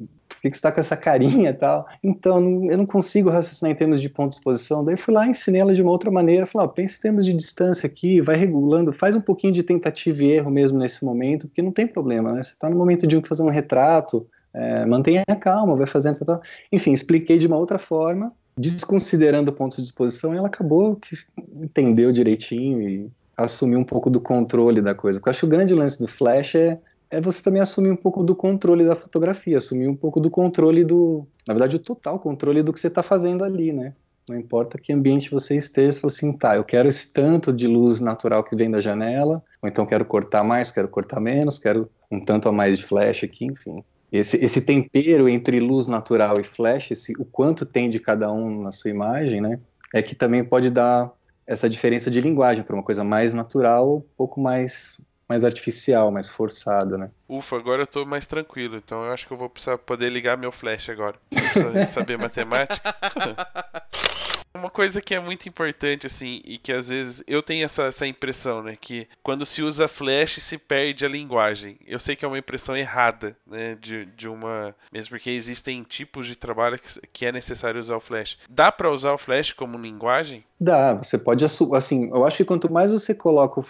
D: que, você está com essa carinha e tal? Então, eu não consigo raciocinar em termos de ponto de exposição. Daí fui lá, ensinei ela de uma outra maneira. Falei, ó, pensa em termos de distância aqui, vai regulando, faz um pouquinho de tentativa e erro mesmo nesse momento, porque não tem problema, né? Você está no momento de fazer um retrato, é, mantenha a calma, vai fazendo. Tal, tal. Enfim, expliquei de uma outra forma, desconsiderando pontos de exposição, e ela acabou que entendeu direitinho e assumiu um pouco do controle da coisa. Porque eu acho que o grande lance do flash é é você também assumir um pouco do controle da fotografia, assumir um pouco do controle do, na verdade, o total controle do que você está fazendo ali, né? Não importa que ambiente você esteja, você fala assim, tá, eu quero esse tanto de luz natural que vem da janela, ou então quero cortar mais, quero cortar menos, quero um tanto a mais de flash aqui, enfim. Esse, esse tempero entre luz natural e flash, esse, o quanto tem de cada um na sua imagem, né? É que também pode dar essa diferença de linguagem para uma coisa mais natural, um pouco mais mais artificial, mais forçada, né?
B: Ufa, agora eu tô mais tranquilo, então eu acho que eu vou precisar poder ligar meu flash agora. Eu preciso saber matemática. Uma coisa que é muito importante, assim, e que às vezes eu tenho essa, essa impressão, né? Que quando se usa flash se perde a linguagem. Eu sei que é uma impressão errada, né? De, de uma. Mesmo porque existem tipos de trabalho que, que é necessário usar o flash. Dá pra usar o flash como linguagem?
D: Dá, você pode assim, eu acho que quanto mais você coloca,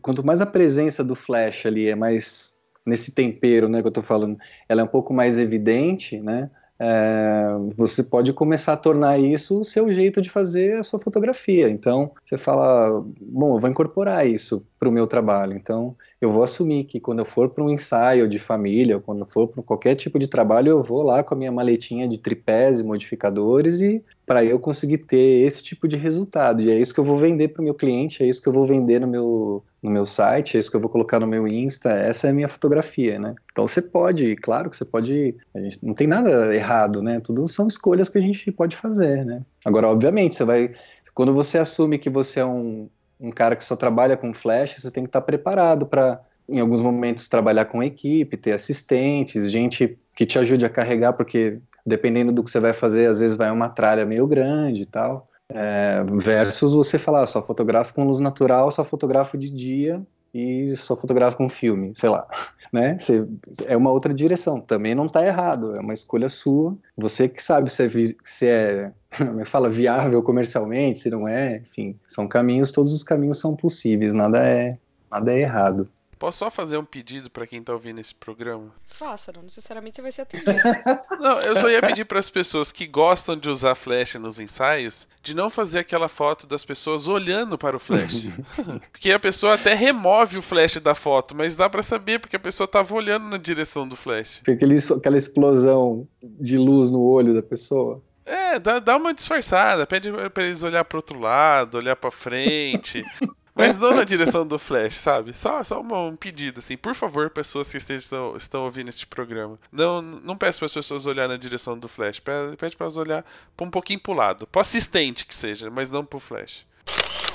D: quanto mais a presença do flash ali é mais nesse tempero, né, que eu tô falando, ela é um pouco mais evidente, né, é, você pode começar a tornar isso o seu jeito de fazer a sua fotografia. Então, você fala, bom, eu vou incorporar isso para o meu trabalho. Então, eu vou assumir que quando eu for para um ensaio de família, ou quando for para qualquer tipo de trabalho, eu vou lá com a minha maletinha de tripés e modificadores e para eu conseguir ter esse tipo de resultado. E é isso que eu vou vender para o meu cliente, é isso que eu vou vender no meu, no meu site, é isso que eu vou colocar no meu Insta, essa é a minha fotografia, né? Então você pode, claro que você pode, a gente, não tem nada errado, né? Tudo são escolhas que a gente pode fazer, né? Agora, obviamente, você vai, quando você assume que você é um, um cara que só trabalha com flash, você tem que estar preparado para, em alguns momentos, trabalhar com equipe, ter assistentes, gente que te ajude a carregar, porque dependendo do que você vai fazer, às vezes vai uma tralha meio grande e tal. É, versus você falar, só fotografo com luz natural, só fotografo de dia e só fotografo com filme, sei lá. Né? Você, é uma outra direção, também não está errado, é uma escolha sua. Você que sabe se é, se é é fala, viável comercialmente, se não é, enfim, são caminhos, todos os caminhos são possíveis, nada é nada é errado.
B: Posso só fazer um pedido pra quem tá ouvindo esse programa?
E: Faça, não necessariamente você vai ser atendido.
B: Não, eu só ia pedir para as pessoas que gostam de usar flash nos ensaios de não fazer aquela foto das pessoas olhando para o flash. porque a pessoa até remove o flash da foto, mas dá pra saber porque a pessoa tava olhando na direção do flash.
D: Fica aquele, aquela explosão de luz no olho da pessoa.
B: É, dá, dá uma disfarçada, pede pra eles olhar pro outro lado, olhar pra frente. Mas não na direção do Flash, sabe? Só, só uma- um pedido, assim. Por favor, pessoas que estejam, estão ouvindo este programa. Não, não peça para as pessoas olhar na direção do Flash. Pe- Pede para elas olhar um pouquinho pro lado. Pro assistente que seja, mas não pro Flash.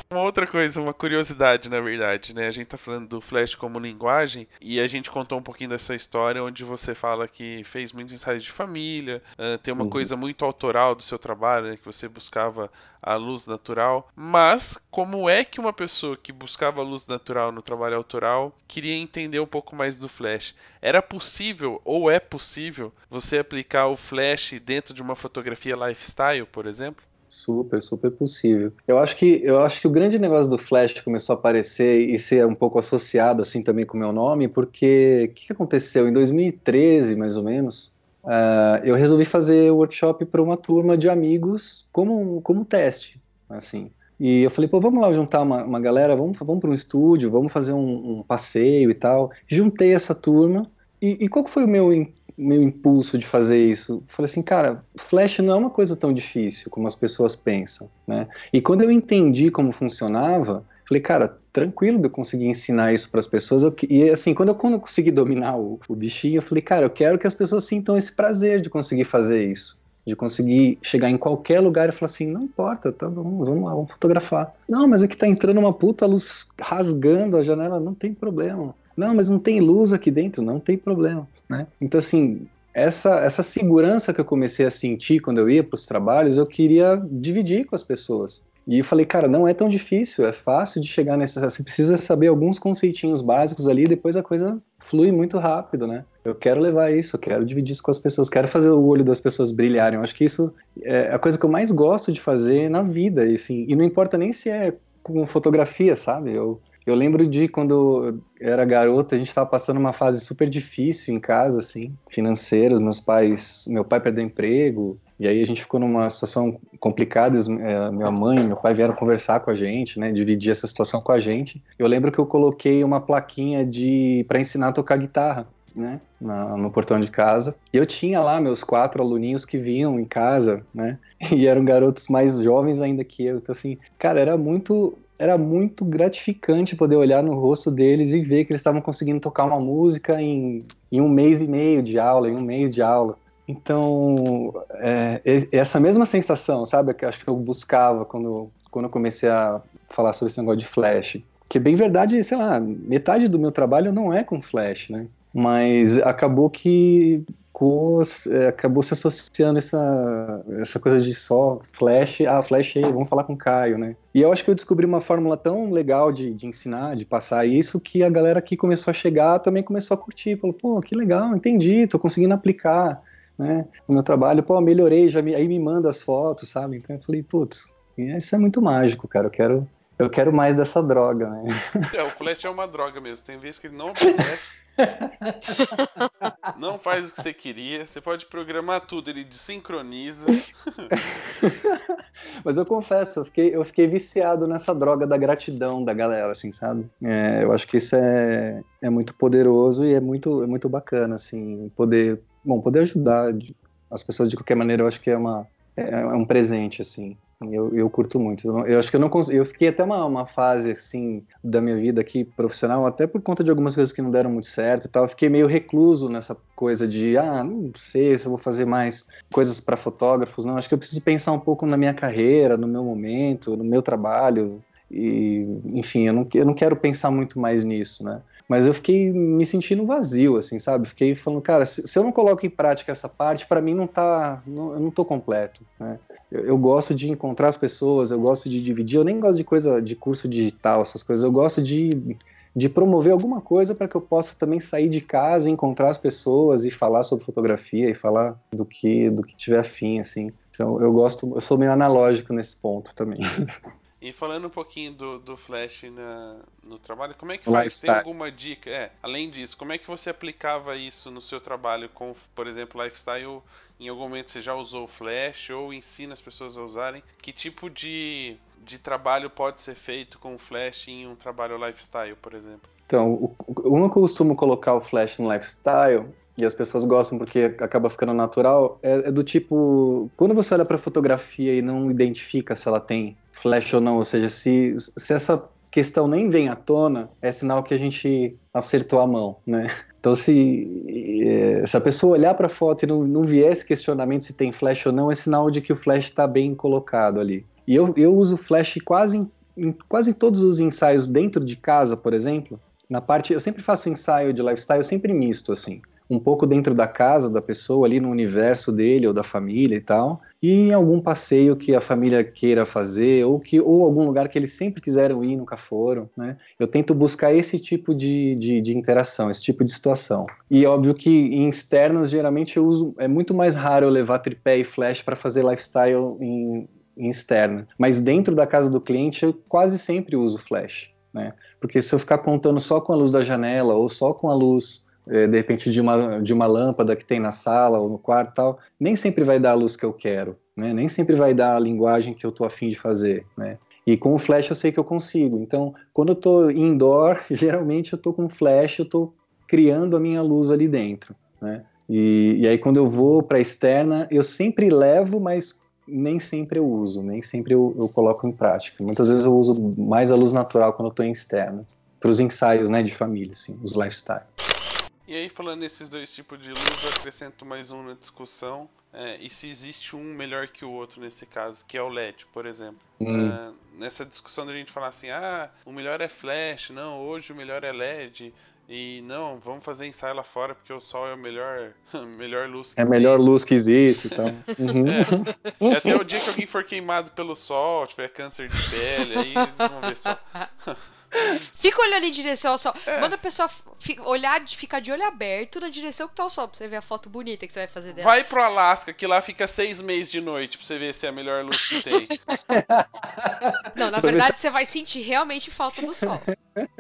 B: Uma outra coisa, uma curiosidade, na verdade, né? A gente tá falando do Flash como linguagem e a gente contou um pouquinho dessa história onde você fala que fez muitos ensaios de família, ah, tem uma
D: Uhum.
B: coisa muito autoral do seu trabalho, né? Que você buscava a luz natural. Mas como é que uma pessoa que buscava a luz natural no trabalho autoral queria entender um pouco mais do Flash? Era possível ou é possível você aplicar o Flash dentro de uma fotografia lifestyle, por exemplo?
D: Super, super possível. Eu acho que eu acho que o grande negócio do Flash começou a aparecer e ser um pouco associado assim também com o meu nome, porque o que, aconteceu em 2013, mais ou menos? ah, eu resolvi fazer o workshop para uma turma de amigos como como teste, assim. E eu falei, pô, vamos lá juntar uma, uma galera, vamos, vamos para um estúdio, vamos fazer um, um passeio e tal. Juntei essa turma. E, e qual foi o meu, meu impulso de fazer isso? Falei assim, cara, Flash não é uma coisa tão difícil como as pessoas pensam, né? E quando eu entendi como funcionava, falei, cara, tranquilo de eu conseguir ensinar isso para as pessoas. E assim, quando eu, quando eu consegui dominar o, o bichinho, eu falei, cara, eu quero que as pessoas sintam esse prazer de conseguir fazer isso. De conseguir chegar em qualquer lugar e falar assim, não importa, tá, vamos, vamos lá, vamos fotografar. Não, mas aqui tá entrando uma puta luz rasgando a janela, não tem problema. Não, mas não tem luz aqui dentro, não tem problema, né? Então, assim, essa, essa segurança que eu comecei a sentir quando eu ia para os trabalhos, eu queria dividir com as pessoas. E eu falei, cara, não é tão difícil, é fácil de chegar nesse. Você precisa saber alguns conceitinhos básicos ali, depois a coisa flui muito rápido, né? Eu quero levar isso, eu quero dividir isso com as pessoas, quero fazer o olho das pessoas brilharem. Eu acho que isso é a coisa que eu mais gosto de fazer na vida, e, assim, e não importa nem se é com fotografia, sabe? Eu, eu lembro de quando eu era garoto, a gente estava passando uma fase super difícil em casa, assim, financeira. Meus pais, meu pai perdeu emprego, e aí a gente ficou numa situação complicada. eh, minha mãe e meu pai vieram conversar com a gente, né, dividir essa situação com a gente. Eu lembro que eu coloquei uma plaquinha de para ensinar a tocar guitarra. Né, na- no portão de casa. E eu tinha lá meus quatro aluninhos que vinham em casa, né? E eram garotos mais jovens ainda que eu. Então, assim, cara, era muito era muito gratificante poder olhar no rosto deles e ver que eles estavam conseguindo tocar uma música em, em um mês e meio de aula, em um mês de aula. Então, é, essa mesma sensação, sabe, que acho que eu buscava quando, quando eu comecei a falar sobre esse negócio de flash. Que bem verdade, sei lá, metade do meu trabalho não é com flash, né? Mas acabou que ficou, é, acabou se associando essa, essa coisa de só flash, ah, flash aí, vamos falar com o Caio, né? E eu acho que eu descobri uma fórmula tão legal de, de ensinar, de passar isso, que a galera que começou a chegar também começou a curtir, falou, pô, que legal, entendi, tô conseguindo aplicar, né, no meu trabalho, pô, melhorei, já me, aí me manda as fotos, sabe? Então eu falei, putz, isso é muito mágico, cara, eu quero, eu quero mais dessa droga, né?
B: É, o Flash é uma droga mesmo. Tem vezes que ele não obedece. não faz o que você queria. Você pode programar tudo, ele desincroniza.
D: Mas eu confesso, eu fiquei, eu fiquei viciado nessa droga da gratidão da galera, assim, sabe? É, eu acho que isso é, é muito poderoso e é muito, é muito bacana, assim, poder, bom, poder ajudar as pessoas de qualquer maneira, eu acho que é uma, é, é um presente, assim. Eu, eu curto muito. Eu, acho que eu não consigo. Eu fiquei até uma, uma fase, assim, da minha vida aqui profissional, até por conta de algumas coisas que não deram muito certo e tal. Eu fiquei meio recluso nessa coisa de, ah, não sei se eu vou fazer mais coisas para fotógrafos, não. Acho que eu preciso pensar um pouco na minha carreira, no meu momento, no meu trabalho. E, enfim, eu não, eu não quero pensar muito mais nisso, né? Mas eu fiquei me sentindo vazio, assim, sabe? Fiquei falando, cara, se, se eu não coloco em prática essa parte, para mim não tá. Não, eu não tô completo, né? Eu, eu gosto de encontrar as pessoas, eu gosto de dividir, eu nem gosto de coisa de curso digital, essas coisas, eu gosto de, de promover alguma coisa para que eu possa também sair de casa, encontrar as pessoas e falar sobre fotografia e falar do que do que tiver afim, assim. Então eu gosto, eu sou meio analógico nesse ponto também.
B: E falando um pouquinho do, do Flash na, no trabalho, como é que faz?
D: lifestyle.
B: Tem alguma dica? É, além disso, como é que você aplicava isso no seu trabalho com, por exemplo, lifestyle? Em algum momento você já usou o Flash ou ensina as pessoas a usarem? Que tipo de, de trabalho pode ser feito com o Flash em um trabalho lifestyle, por exemplo?
D: Então, o, que eu costumo colocar o flash no lifestyle, e as pessoas gostam porque acaba ficando natural, é, é do tipo, quando você olha para a fotografia e não identifica se ela tem flash ou não, ou seja, se, se essa questão nem vem à tona, é sinal que a gente acertou a mão, né? Então, se, eh, se a pessoa olhar para a foto e não, não vier esse questionamento se tem flash ou não, é sinal de que o flash está bem colocado ali. E eu, eu uso flash quase em, em quase todos os ensaios dentro de casa, por exemplo. Na parte, eu sempre faço ensaio de lifestyle sempre misto, assim. Um pouco dentro da casa da pessoa, ali no universo dele ou da família e tal. E em algum passeio que a família queira fazer, ou, que, ou algum lugar que eles sempre quiseram ir nunca foram, né? Eu tento buscar esse tipo de, de, de interação, esse tipo de situação. E óbvio que em externas, geralmente eu uso. É muito mais raro eu levar tripé e flash para fazer lifestyle em, em externa. Mas dentro da casa do cliente, eu quase sempre uso flash, né? Porque se eu ficar contando só com a luz da janela ou só com a luz, de repente, de uma, de uma lâmpada que tem na sala ou no quarto tal, nem sempre vai dar a luz que eu quero, né? Nem sempre vai dar a linguagem que eu tô afim de fazer, né? E com o flash eu sei que eu consigo. Então, quando eu tô indoor, geralmente eu tô com flash, eu tô criando a minha luz ali dentro, né? E, e aí quando eu vou para externa, eu sempre levo, mas nem sempre eu uso, nem sempre eu, eu coloco em prática. Muitas vezes eu uso mais a luz natural quando eu estou em externa, para os ensaios, né, de família, assim, os lifestyle.
B: E aí, falando nesses dois tipos de luz, eu acrescento mais um na discussão. É, e se existe um melhor que o outro nesse caso, que é o LED, por exemplo.
D: Hum.
B: É, nessa discussão da gente falar assim, ah, o melhor é flash, não, hoje o melhor é LED. E não, vamos fazer ensaio lá fora porque o sol é o melhor, melhor luz que
D: É a melhor luz que existe e tal. Uhum.
B: tem. E até o dia que alguém for queimado pelo sol, tiver câncer de pele, aí eles vão ver só.
E: Fica olhando em direção ao sol.
B: É.
E: Manda a pessoa olhar, de- ficar de olho aberto na direção que tá o sol, pra você ver a foto bonita que você vai fazer dela.
B: Vai pro Alasca, que lá fica seis meses de noite, pra você ver se é a melhor luz que tem.
E: Não, na verdade você vai sentir realmente falta do sol.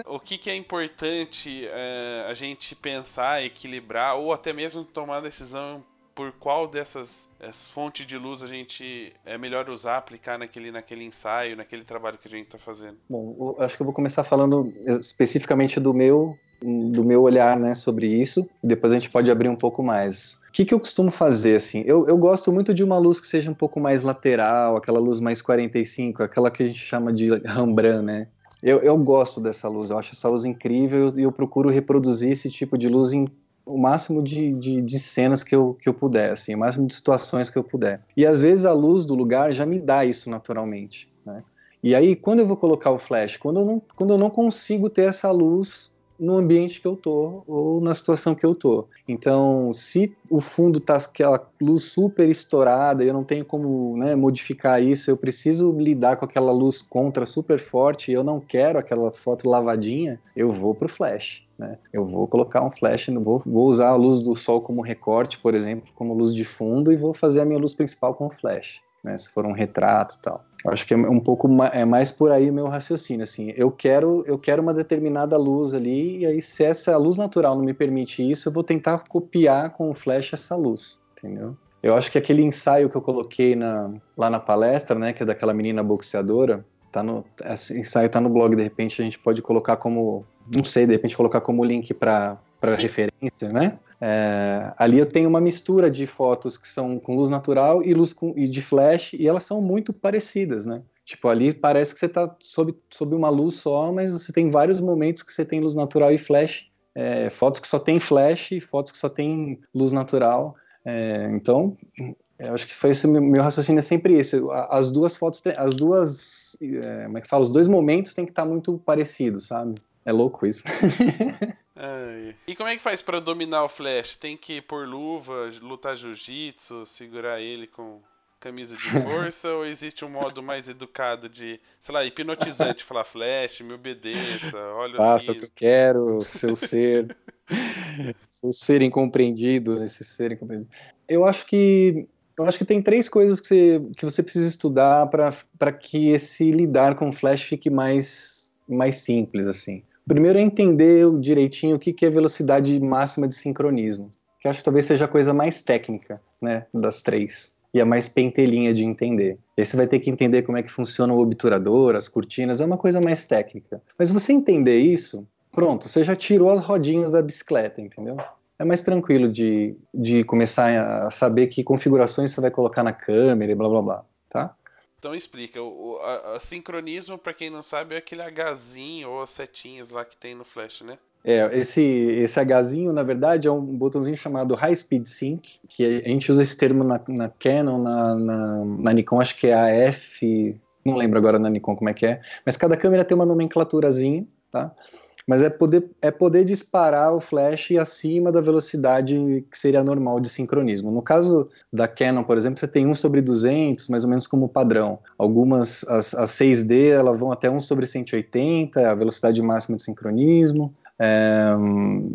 B: O que, que é importante é, a gente pensar, equilibrar, ou até mesmo tomar decisão por qual dessas essas fontes de luz a gente é melhor usar, aplicar naquele, naquele ensaio, naquele trabalho que a gente tá fazendo.
D: Bom, eu acho que eu vou começar falando especificamente do meu, do meu olhar, né, sobre isso. Depois a gente pode abrir um pouco mais. O que, que eu costumo fazer, assim? Eu, eu gosto muito de uma luz que seja um pouco mais lateral, aquela luz mais 45, aquela que a gente chama de Rembrandt, né? Eu, eu gosto dessa luz, eu acho essa luz incrível e eu procuro reproduzir esse tipo de luz em o máximo de, de, de cenas que eu, que eu puder, assim, o máximo de situações que eu puder. E às vezes a luz do lugar já me dá isso naturalmente, né? E aí, quando eu vou colocar o flash? Quando eu não, quando eu não consigo ter essa luz no ambiente que eu tô ou na situação que eu tô. Então, se o fundo tá aquela luz super estourada eu não tenho como né, modificar isso, eu preciso lidar com aquela luz contra super forte eu não quero aquela foto lavadinha, eu vou pro flash. Né? Eu vou colocar um flash, vou, vou usar a luz do sol como recorte, por exemplo, como luz de fundo e vou fazer a minha luz principal com flash, né? Se for um retrato, tal. Eu acho que é um pouco ma- é mais por aí o meu raciocínio, assim. Eu quero eu quero uma determinada luz ali e aí se essa luz natural não me permite isso, eu vou tentar copiar com o flash essa luz, entendeu? Eu acho que aquele ensaio que eu coloquei na, lá na palestra, né, que é daquela menina boxeadora, tá no esse ensaio tá no blog, de repente a gente pode colocar como não sei, de repente colocar como link para referência, né? É, ali eu tenho uma mistura de fotos que são com luz natural e luz com, e de flash, e elas são muito parecidas, né? Tipo, ali parece que você está sob, sob uma luz só, mas você tem vários momentos que você tem luz natural e flash. É, fotos que só tem flash, fotos que só tem luz natural. É, então, eu acho que foi esse meu, meu raciocínio é sempre esse. As duas fotos, as duas, é, como é que fala? Os dois momentos têm que estar muito parecidos, sabe? É louco isso.
B: Ai. E como é que faz pra dominar o flash? Tem que pôr luva, lutar jiu-jitsu, segurar ele com camisa de força ou existe um modo mais educado de, sei lá, hipnotizante, falar flash, me obedeça, olha
D: Faça o que eu quero, seu ser, seu ser incompreendido, esse ser incompreendido. Eu acho que Eu acho que tem três coisas que você, que você precisa estudar para que esse lidar com flash fique mais, mais simples, assim. Primeiro é entender direitinho o que, que é velocidade máxima de sincronismo, que acho que talvez seja a coisa mais técnica, né, das três e a mais pentelinha de entender. Aí você vai ter que entender como é que funciona o obturador, as cortinas, é uma coisa mais técnica. Mas você entender isso, pronto, você já tirou as rodinhas da bicicleta, entendeu? É mais tranquilo de, de começar a saber que configurações você vai colocar na câmera e blá blá blá, tá?
B: Então explica, o, a, a sincronismo, para quem não sabe, é aquele Hzinho ou as setinhas lá que tem no Flash, né?
D: É, esse, esse Hzinho, na verdade, é um botãozinho chamado High Speed Sync, que a gente usa esse termo na, na Canon, na, na, na, Nikon, acho que é a F, não lembro agora na Nikon como é que é, mas cada câmera tem uma nomenclaturazinha, tá? Mas é poder, é poder disparar o flash acima da velocidade que seria normal de sincronismo. No caso da Canon, por exemplo, você tem 1 sobre 200, mais ou menos como padrão. Algumas, as, as 6D, elas vão até 1 sobre 180, a velocidade máxima de sincronismo. É,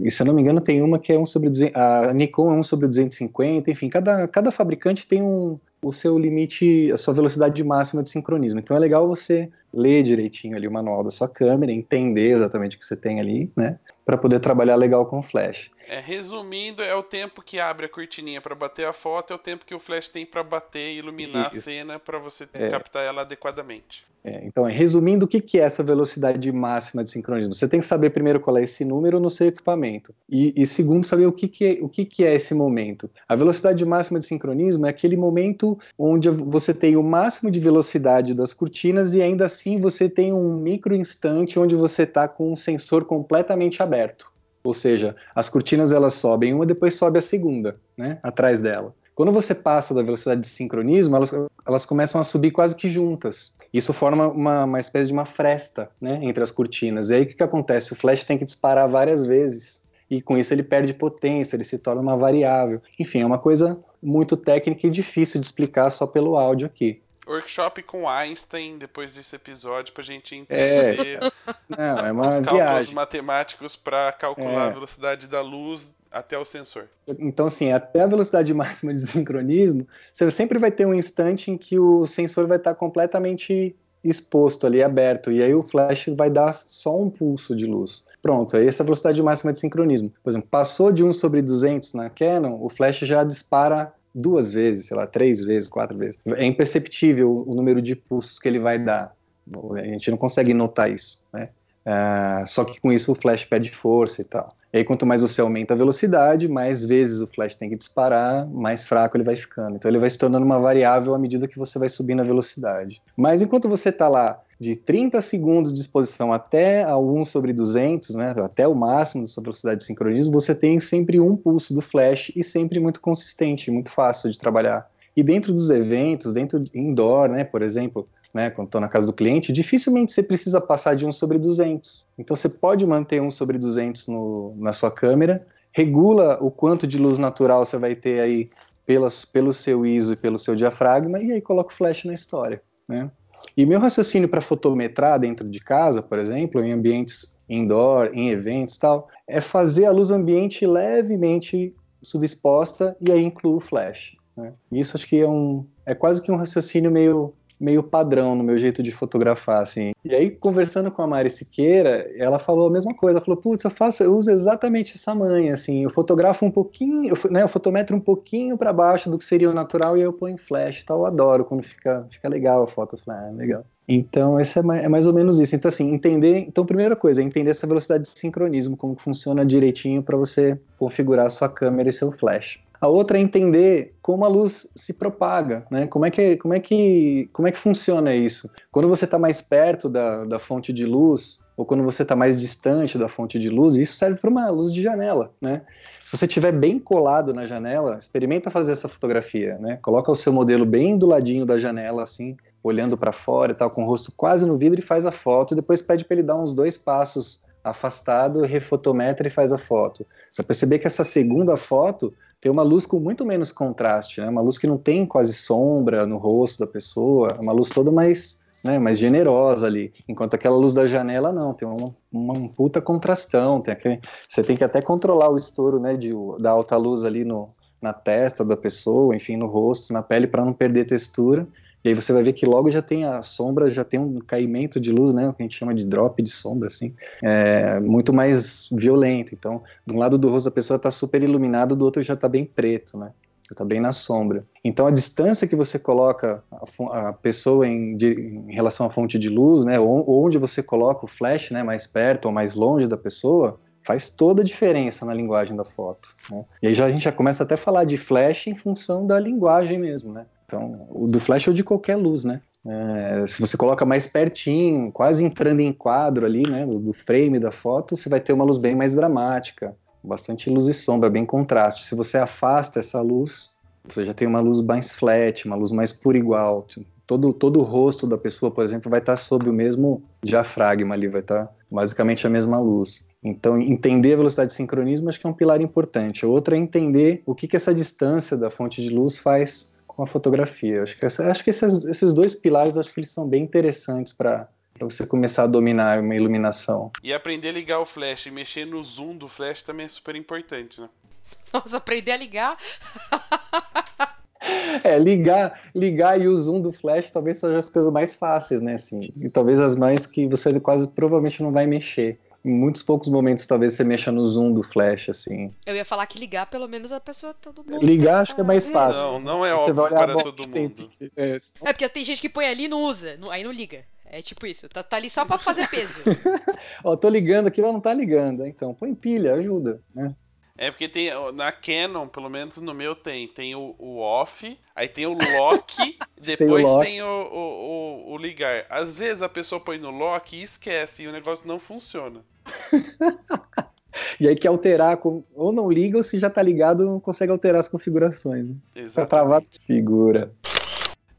D: e se eu não me engano, tem uma que é 1 sobre 200, a Nikon é 1 sobre 250, enfim, cada, cada fabricante tem um, o seu limite, a sua velocidade máxima de sincronismo. Então é legal você ler direitinho ali o manual da sua câmera, entender exatamente o que você tem ali, né, para poder trabalhar legal com o flash.
B: É, resumindo, é o tempo que abre a cortininha para bater a foto, é o tempo que o flash tem para bater e iluminar Isso. a cena para você é. captar ela adequadamente.
D: É, então, resumindo, o que, que é essa velocidade máxima de sincronismo? Você tem que saber primeiro qual é esse número no seu equipamento. E, e segundo, saber o, que, que, é, o que, que é esse momento. A velocidade máxima de sincronismo é aquele momento onde você tem o máximo de velocidade das cortinas e ainda assim você tem um micro instante onde você está com um sensor completamente aberto. Ou seja, as cortinas elas sobem uma, depois sobe a segunda, né, atrás dela. Quando você passa da velocidade de sincronismo, elas, elas começam a subir quase que juntas. Isso forma uma, uma espécie de uma fresta né, entre as cortinas. E aí o que, que acontece? O flash tem que disparar várias vezes. E com isso ele perde potência, ele se torna uma variável. Enfim, é uma coisa muito técnica e difícil de explicar só pelo áudio aqui
B: workshop com Einstein depois desse episódio pra gente entender
D: é. Não, é
B: os cálculos
D: viagem.
B: matemáticos para calcular é. a velocidade da luz até o sensor.
D: Então, assim, até a velocidade máxima de sincronismo, você sempre vai ter um instante em que o sensor vai estar completamente exposto ali, aberto, e aí o flash vai dar só um pulso de luz. Pronto, é essa a velocidade máxima de sincronismo. Por exemplo, passou de 1 sobre 200 na Canon, o flash já dispara duas vezes, sei lá, três vezes, quatro vezes. É imperceptível o número de pulsos que ele vai dar. A gente não consegue notar isso, né? Uh, só que com isso o flash perde força e tal. E aí, quanto mais você aumenta a velocidade, mais vezes o flash tem que disparar, mais fraco ele vai ficando. Então, ele vai se tornando uma variável à medida que você vai subindo a velocidade. Mas enquanto você está lá de 30 segundos de exposição até a 1 sobre 200, né, até o máximo da sua velocidade de sincronismo, você tem sempre um pulso do flash e sempre muito consistente, muito fácil de trabalhar. E dentro dos eventos, dentro de indoor, né, por exemplo, né, quando estou na casa do cliente, dificilmente você precisa passar de 1 sobre 200. Então você pode manter 1 sobre 200 no, na sua câmera, regula o quanto de luz natural você vai ter aí pelas, pelo seu ISO e pelo seu diafragma, e aí coloca o flash na história. Né? E meu raciocínio para fotometrar dentro de casa, por exemplo, em ambientes indoor, em eventos tal, é fazer a luz ambiente levemente subexposta e aí incluir o flash. Né? Isso acho que é um é quase que um raciocínio meio meio padrão no meu jeito de fotografar, assim. E aí, conversando com a Mari Siqueira, ela falou a mesma coisa. Ela falou, putz, eu faço, eu uso exatamente essa manha, assim. Eu fotografo um pouquinho, eu, né, eu fotometro um pouquinho para baixo do que seria o natural e aí eu ponho flash tal. Eu adoro quando fica, fica legal a foto. Eu falei, ah, legal. Então, esse é mais, é mais, ou menos isso. Então, assim, entender. Então, primeira coisa, é entender essa velocidade de sincronismo, como funciona direitinho para você configurar a sua câmera e seu flash. A outra é entender como a luz se propaga, né? Como é que, como é que, como é que funciona isso? Quando você está mais perto da, da fonte de luz, ou quando você está mais distante da fonte de luz, isso serve para uma luz de janela, né? Se você estiver bem colado na janela, experimenta fazer essa fotografia, né? Coloca o seu modelo bem do ladinho da janela, assim, olhando para fora e tal, com o rosto quase no vidro e faz a foto, e depois pede para ele dar uns dois passos afastado, refotometra e faz a foto. Você vai perceber que essa segunda foto tem uma luz com muito menos contraste, né? Uma luz que não tem quase sombra no rosto da pessoa, é uma luz toda mais, né, mais generosa ali. Enquanto aquela luz da janela não, tem uma, uma um puta contrastão, tem aquele, você tem que até controlar o estouro, né, de, da alta luz ali no, na testa da pessoa, enfim, no rosto, na pele, para não perder textura. E aí você vai ver que logo já tem a sombra, já tem um caimento de luz, né? O que a gente chama de drop de sombra, assim. É muito mais violento. Então, de um lado do rosto da pessoa está super iluminado, do outro já está bem preto, né? está bem na sombra. Então a distância que você coloca a, a pessoa em, de, em, relação à fonte de luz, né, onde você coloca o flash, né, mais perto ou mais longe da pessoa, faz toda a diferença na linguagem da foto. Né? E aí já, a gente já começa até a falar de flash em função da linguagem mesmo, né? Então, o do flash ou de qualquer luz, né? É, se você coloca mais pertinho, quase entrando em quadro ali, né, do, frame da foto, você vai ter uma luz bem mais dramática bastante luz e sombra, bem contraste. Se você afasta essa luz, você já tem uma luz mais flat, uma luz mais por igual. Todo, todo o rosto da pessoa, por exemplo, vai estar sob o mesmo diafragma ali, vai estar basicamente a mesma luz. Então, entender a velocidade de sincronismo acho que é um pilar importante. Outra é entender o que, que essa distância da fonte de luz faz com a fotografia. Acho que, essa, acho que esses, esses dois pilares acho que eles são bem interessantes para para você começar a dominar uma iluminação.
B: E aprender a ligar o flash e mexer no zoom do flash também é super importante, né?
E: Nossa, aprender a ligar.
D: É, ligar, ligar e o zoom do flash talvez sejam as coisas mais fáceis, né? Assim, e talvez as mais que você quase provavelmente não vai mexer. Em muitos poucos momentos, talvez você mexa no zoom do flash, assim.
E: Eu ia falar que ligar, pelo menos a pessoa, todo mundo.
D: Ligar acho que é mais fácil.
B: Não, não é óbvio para todo mundo.
E: É, é, porque tem gente que põe ali e não usa, aí não liga. É tipo isso, tá, tá ali só pra fazer peso.
D: Ó, tô ligando aqui, mas não tá ligando. Então, põe pilha, ajuda, né?
B: É porque tem, na Canon, pelo menos no meu tem, tem o, o off, aí tem o lock, depois tem, o, tem o, o, o, ligar. Às vezes a pessoa põe no lock e esquece, e o negócio não funciona.
D: e aí quer alterar, ou não liga, ou se já tá ligado, não consegue alterar as configurações. Né? Exatamente. Pra travar figura.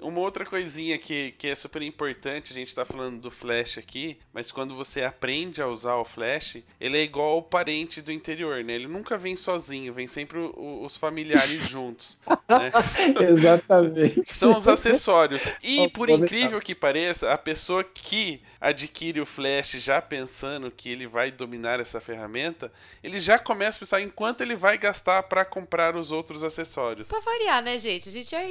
B: Uma outra coisinha que, que é super importante, a gente tá falando do Flash aqui, mas quando você aprende a usar o Flash, ele é igual o parente do interior, né? Ele nunca vem sozinho, vem sempre o, os familiares juntos. Né?
D: Exatamente.
B: São os acessórios. E, por incrível que pareça, a pessoa que adquire o Flash já pensando que ele vai dominar essa ferramenta, ele já começa a pensar em quanto ele vai gastar para comprar os outros acessórios.
E: Pra variar, né, gente? A gente já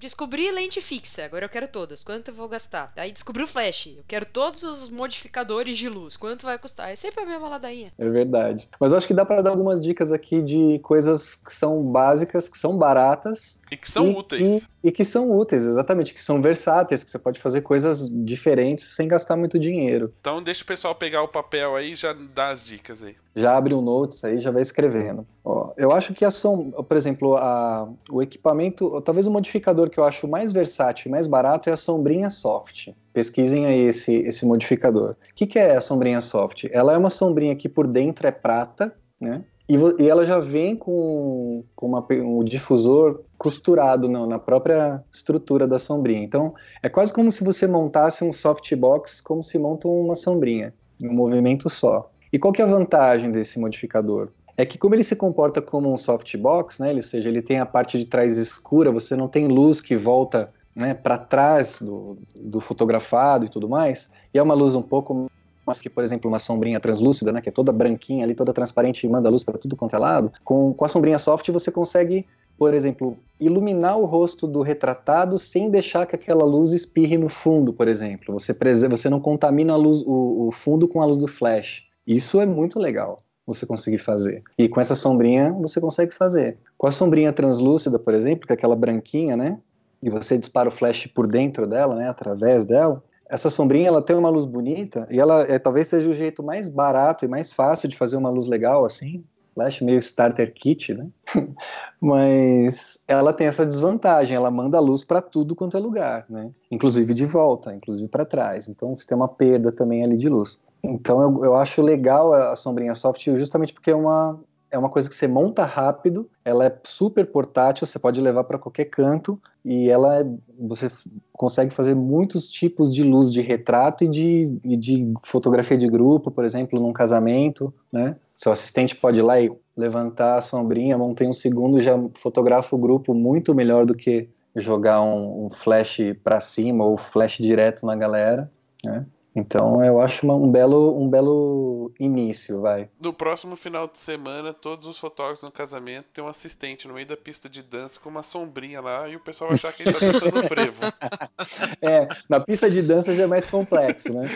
E: descobri lente fixa, agora eu quero todas. Quanto eu vou gastar? Aí descobri o flash, eu quero todos os modificadores de luz. Quanto vai custar? É sempre a mesma ladainha.
D: É verdade. Mas eu acho que dá para dar algumas dicas aqui de coisas que são básicas, que são baratas.
B: E que são
D: e
B: úteis.
D: Que, e que são úteis, exatamente. Que são versáteis, que você pode fazer coisas diferentes sem gastar muito dinheiro.
B: Então deixa o pessoal pegar o papel aí e já dá as dicas aí
D: já abre um notes aí, já vai escrevendo. Ó, eu acho que a som, por exemplo, a, o equipamento, talvez o modificador que eu acho mais versátil e mais barato é a sombrinha soft. Pesquisem aí esse, esse modificador. O que, que é a sombrinha soft? Ela é uma sombrinha que por dentro é prata, né? E, ela já vem com, com uma, um difusor costurado não, na própria estrutura da sombrinha. Então, é quase como se você montasse um softbox, como se monta uma sombrinha, um movimento só. E qual que é a vantagem desse modificador? É que como ele se comporta como um softbox, né, ou seja, ele tem a parte de trás escura, você não tem luz que volta né, para trás do, do fotografado e tudo mais, e é uma luz um pouco mais que, por exemplo, uma sombrinha translúcida, né, que é toda branquinha ali, toda transparente e manda luz para tudo quanto é lado, com, com a sombrinha soft você consegue, por exemplo, iluminar o rosto do retratado sem deixar que aquela luz espirre no fundo, por exemplo. Você, você não contamina a luz, o, o fundo com a luz do flash. Isso é muito legal você conseguir fazer. E com essa sombrinha você consegue fazer. Com a sombrinha translúcida, por exemplo, que é aquela branquinha, né? E você dispara o flash por dentro dela, né? Através dela. Essa sombrinha ela tem uma luz bonita e ela é, talvez seja o jeito mais barato e mais fácil de fazer uma luz legal assim. Flash meio starter kit, né? Mas ela tem essa desvantagem, ela manda a luz para tudo quanto é lugar, né? Inclusive de volta, inclusive para trás. Então você tem uma perda também ali de luz. Então eu, eu acho legal a sombrinha soft justamente porque é uma, é uma coisa que você monta rápido, ela é super portátil, você pode levar para qualquer canto e ela é, você consegue fazer muitos tipos de luz de retrato e de, e de fotografia de grupo, por exemplo, num casamento, né? Seu assistente pode ir lá e levantar a sombrinha, montei um segundo e já fotografa o grupo muito melhor do que jogar um, um flash para cima ou flash direto na galera, né? Então eu acho uma, um, belo, um belo início, vai.
B: No próximo final de semana, todos os fotógrafos no casamento têm um assistente no meio da pista de dança com uma sombrinha lá e o pessoal vai achar que ele tá dançando frevo.
D: É, na pista de dança já é mais complexo, né?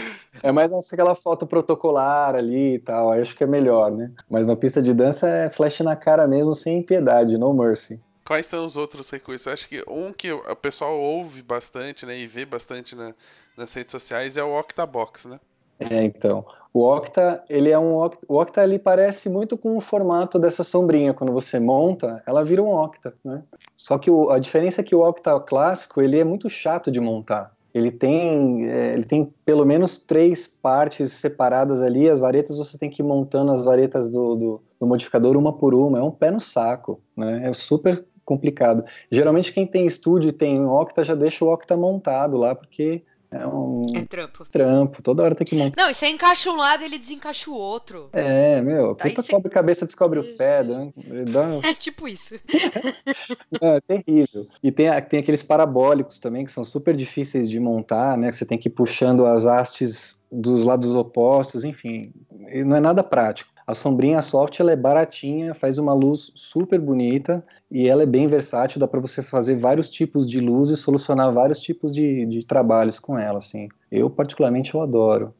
D: É mais aquela foto protocolar ali e tal, aí acho que é melhor, né? Mas na pista de dança é flash na cara mesmo, sem piedade, no mercy.
B: Quais são os outros recursos? Acho que um que o pessoal ouve bastante, né, e vê bastante na, nas redes sociais é o Octabox, né?
D: É, então. O Octa, ele é um o Octa ele parece muito com o formato dessa sombrinha. Quando você monta, ela vira um Octa, né? Só que o, a diferença é que o Octa clássico, ele é muito chato de montar. Ele tem, é, ele tem pelo menos três partes separadas ali. As varetas você tem que ir montando as varetas do, do, do modificador uma por uma. É um pé no saco, né? É super complicado. Geralmente quem tem estúdio e tem Octa já deixa o Octa montado lá, porque é um
E: É trampo.
D: trampo, toda hora tem que montar.
E: Não, e você encaixa um lado ele desencaixa o outro.
D: É, meu, puta
E: você-
D: cobre cabeça, descobre o pé, dá, dá,
E: É tipo isso.
D: é terrível. E tem, tem aqueles parabólicos também, que são super difíceis de montar, né, que você tem que ir puxando as hastes dos lados opostos, enfim, não é nada prático. A sombrinha soft, ela é baratinha, faz uma luz super bonita, e ela é bem versátil, dá para você fazer vários tipos de luz e solucionar vários tipos de, de trabalhos com ela, assim. Eu, particularmente, eu adoro.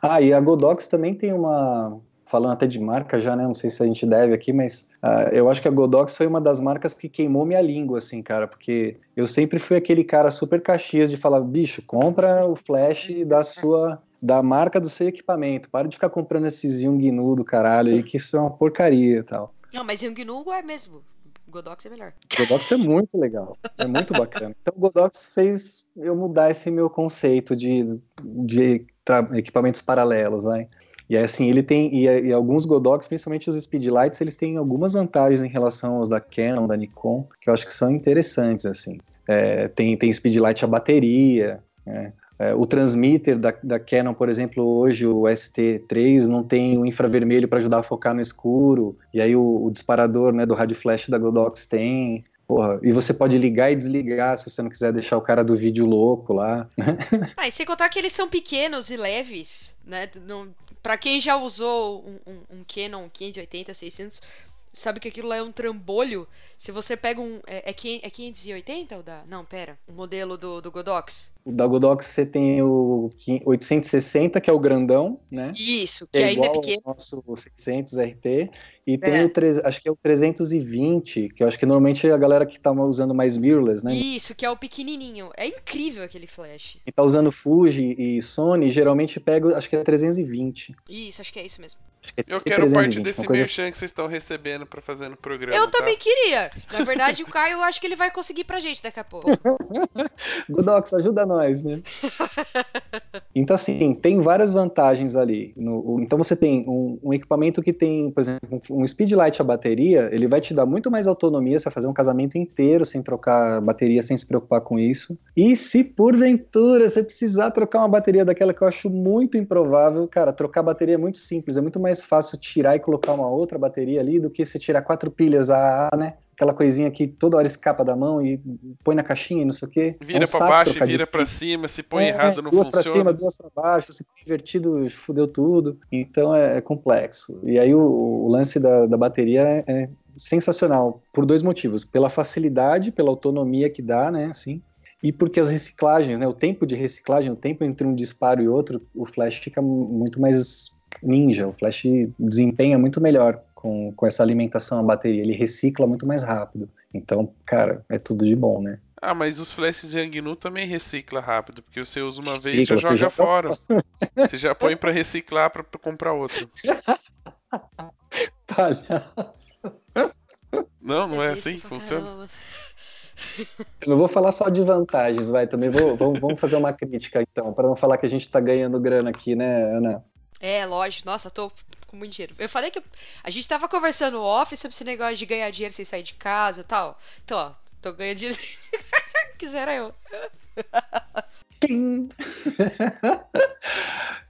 D: Ah, e a Godox também tem uma... Falando até de marca já, né? Não sei se a gente deve aqui, mas ah, eu acho que a Godox foi uma das marcas que queimou minha língua, assim, cara, porque eu sempre fui aquele cara super caxias de falar, bicho, compra o flash da sua, da marca do seu equipamento, para de ficar comprando esses Yongnu do caralho aí, que isso é uma porcaria e tal.
E: Não, mas Yongnugo é mesmo. Godox é melhor.
D: Godox é muito legal, é muito bacana. Então o Godox fez eu mudar esse meu conceito de, de equipamentos paralelos, né? E assim, ele tem, e, e alguns Godox, principalmente os Speedlights, eles têm algumas vantagens em relação aos da Canon, da Nikon, que eu acho que são interessantes, assim. É, tem, tem Speedlight a bateria, né? É, o transmitter da, da Canon, por exemplo, hoje o ST3 não tem o infravermelho para ajudar a focar no escuro, e aí o, o disparador né, do rádio flash da Godox tem. Porra, e você pode ligar e desligar se você não quiser deixar o cara do vídeo louco lá.
E: Ah, e sem contar que eles são pequenos e leves, né? Não, pra quem já usou um, um, um Canon 580, 600, sabe que aquilo lá é um trambolho. Se você pega um... É, é, quin- é 580 ou da... Não, pera. O modelo do, do Godox.
D: O da Godox você tem o 860, que é o grandão, né?
E: Isso,
D: Que
E: que
D: é
E: ainda é
D: igual
E: pequeno.
D: ao nosso 600 RT. E tem
E: É.
D: o, tre- acho que é o 320, que eu acho que normalmente é a galera que tá usando mais mirrorless, né?
E: Isso, que é o pequenininho. É incrível aquele flash.
D: Quem tá usando Fuji e Sony, geralmente pega, acho que é 320.
E: Isso, acho que é isso mesmo.
D: Que é
B: Eu quero parte
D: 320,
B: desse
D: uma coisa assim.
B: merchan que vocês estão recebendo pra fazer no programa.
E: Eu
B: tá?
E: também queria. Na verdade, o Caio, eu acho que ele vai conseguir pra gente daqui a pouco.
D: Godox, ajuda nós, né? então, assim, tem várias vantagens ali. No- então, você tem um, um equipamento que tem, por exemplo, um um speedlight a bateria, ele vai te dar muito mais autonomia, você vai fazer um casamento inteiro sem trocar bateria, sem se preocupar com isso. E se porventura você precisar trocar uma bateria daquela que eu acho muito improvável, cara, trocar bateria é muito simples, é muito mais fácil tirar e colocar uma outra bateria ali do que você tirar quatro pilhas AA, né? Aquela coisinha que toda hora escapa da mão e põe na caixinha e não sei o quê. É
B: Vira
D: um
B: pra
D: saco
B: baixo,
D: de
B: vira pra cima, se põe
D: é,
B: errado, não
D: duas pra
B: funciona.
D: cima, duas pra baixo, se põe invertido, fudeu tudo. Então é, é complexo. E aí o, o lance da, da bateria é, é sensacional, por dois motivos. Pela facilidade, pela autonomia que dá, né, assim, e porque as reciclagens, né, o tempo de reciclagem, o tempo entre um disparo e outro, o flash fica mu- muito mais ninja, o flash desempenha muito melhor com, com essa alimentação à bateria, ele recicla muito mais rápido. Então, cara, é tudo de bom, né?
B: Ah, mas os flashes Yangnu também recicla rápido, porque você usa uma vez e já
D: você
B: joga
D: já-
B: fora. Você já põe pra reciclar pra, pra comprar outro.
D: Palhaço.
B: Não, não é
E: besta
B: assim que funciona?
D: Eu não vou falar só de vantagens, vai, também vou, vamos, vamos fazer uma crítica então, para não falar que a gente tá ganhando grana aqui, né, Ana?
E: É, lógico. Nossa, tô com muito dinheiro. Eu falei que a gente tava conversando off sobre esse negócio de ganhar dinheiro sem sair de casa e tal. Então, ó, tô ganhando dinheiro. Quisera eu.
D: Tim.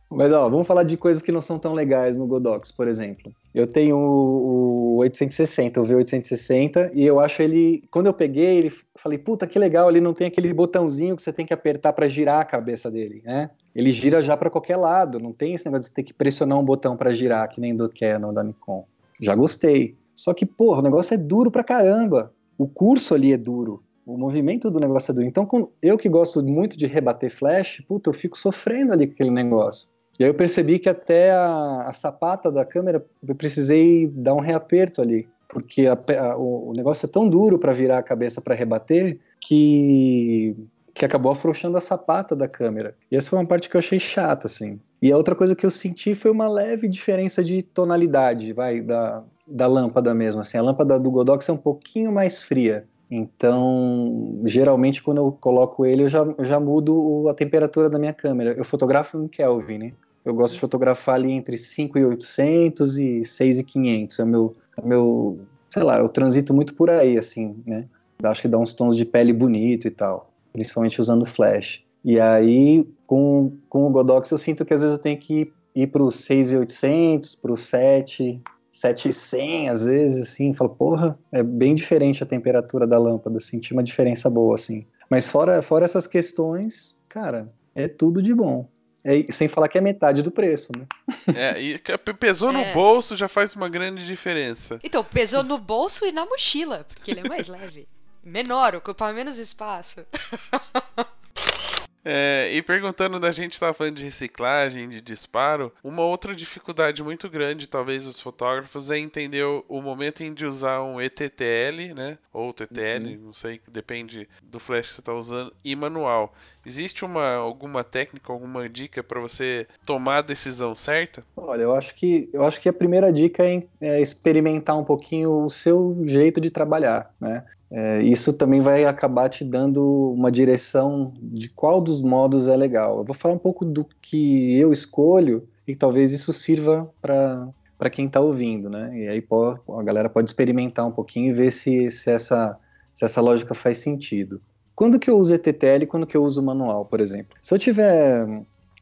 D: Mas ó, vamos falar de coisas que não são tão legais no Godox, por exemplo. Eu tenho o, o 860, o V860, e eu acho ele. Quando eu peguei, ele falei, puta que legal, ele não tem aquele botãozinho que você tem que apertar para girar a cabeça dele, né? Ele gira já para qualquer lado, não tem esse negócio de ter que pressionar um botão para girar, que nem do Canon, da Nikon. Já gostei. Só que, porra, o negócio é duro pra caramba. O curso ali é duro. O movimento do negócio é duro. Então, eu que gosto muito de rebater flash, puta, eu fico sofrendo ali com aquele negócio. E aí eu percebi que até a, a sapata da câmera, eu precisei dar um reaperto ali. Porque a, a, o, o negócio é tão duro para virar a cabeça para rebater que que acabou afrouxando a sapata da câmera. E essa foi uma parte que eu achei chata, assim. E a outra coisa que eu senti foi uma leve diferença de tonalidade, vai, da, da lâmpada mesmo, assim. A lâmpada do Godox é um pouquinho mais fria. Então, geralmente, quando eu coloco ele, eu já, eu já mudo a temperatura da minha câmera. Eu fotografo em Kelvin, né? Eu gosto de fotografar ali entre 5.800 e 6.500. É o meu, é meu, sei lá, eu transito muito por aí, assim, né? Acho que dá uns tons de pele bonito e tal principalmente usando flash. E aí, com, com o Godox, eu sinto que às vezes eu tenho que ir para os 6,800, para os 7, 7,100 às vezes, assim, falo, porra, é bem diferente a temperatura da lâmpada, senti uma diferença boa, assim. Mas fora, fora essas questões, cara, é tudo de bom. É, sem falar que é metade do preço, né?
B: É, e pesou no é. bolso já faz uma grande diferença.
E: Então, pesou no bolso e na mochila, porque ele é mais leve menor, ocupar menos espaço.
B: É, e perguntando da gente estava falando de reciclagem, de disparo, uma outra dificuldade muito grande, talvez dos fotógrafos, é entender o, o momento em de usar um ETTL, né? Ou TTL, uhum. não sei, depende do flash que você está usando, e manual. Existe uma alguma técnica, alguma dica para você tomar a decisão certa?
D: Olha, eu acho que eu acho que a primeira dica é, é experimentar um pouquinho o seu jeito de trabalhar, né? É, isso também vai acabar te dando uma direção de qual dos modos é legal. Eu vou falar um pouco do que eu escolho e talvez isso sirva para quem está ouvindo, né? E aí pô, a galera pode experimentar um pouquinho e ver se, se, essa, se essa lógica faz sentido. Quando que eu uso ETTL e quando que eu uso manual, por exemplo? Se eu tiver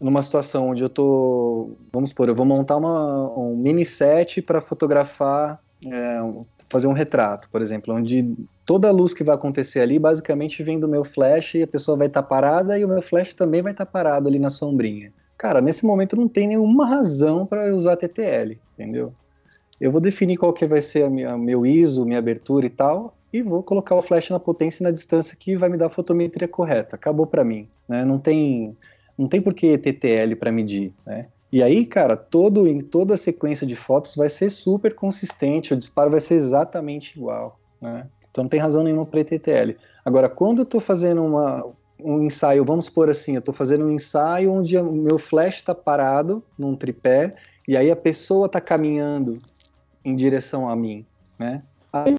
D: numa situação onde eu tô, vamos supor, eu vou montar uma, um mini set para fotografar é, fazer um retrato, por exemplo, onde toda a luz que vai acontecer ali basicamente vem do meu flash e a pessoa vai estar tá parada e o meu flash também vai estar tá parado ali na sombrinha. Cara, nesse momento não tem nenhuma razão para usar TTL, entendeu? Eu vou definir qual que vai ser a minha, meu ISO, minha abertura e tal, e vou colocar o flash na potência e na distância que vai me dar a fotometria correta. Acabou para mim, né? Não tem não tem por que TTL para medir, né? E aí, cara, todo, em toda a sequência de fotos vai ser super consistente, o disparo vai ser exatamente igual, né? Então não tem razão nenhuma para ETTL. Agora, quando eu estou fazendo uma, um ensaio, vamos supor assim, eu estou fazendo um ensaio onde o meu flash está parado num tripé e aí a pessoa está caminhando em direção a mim, né?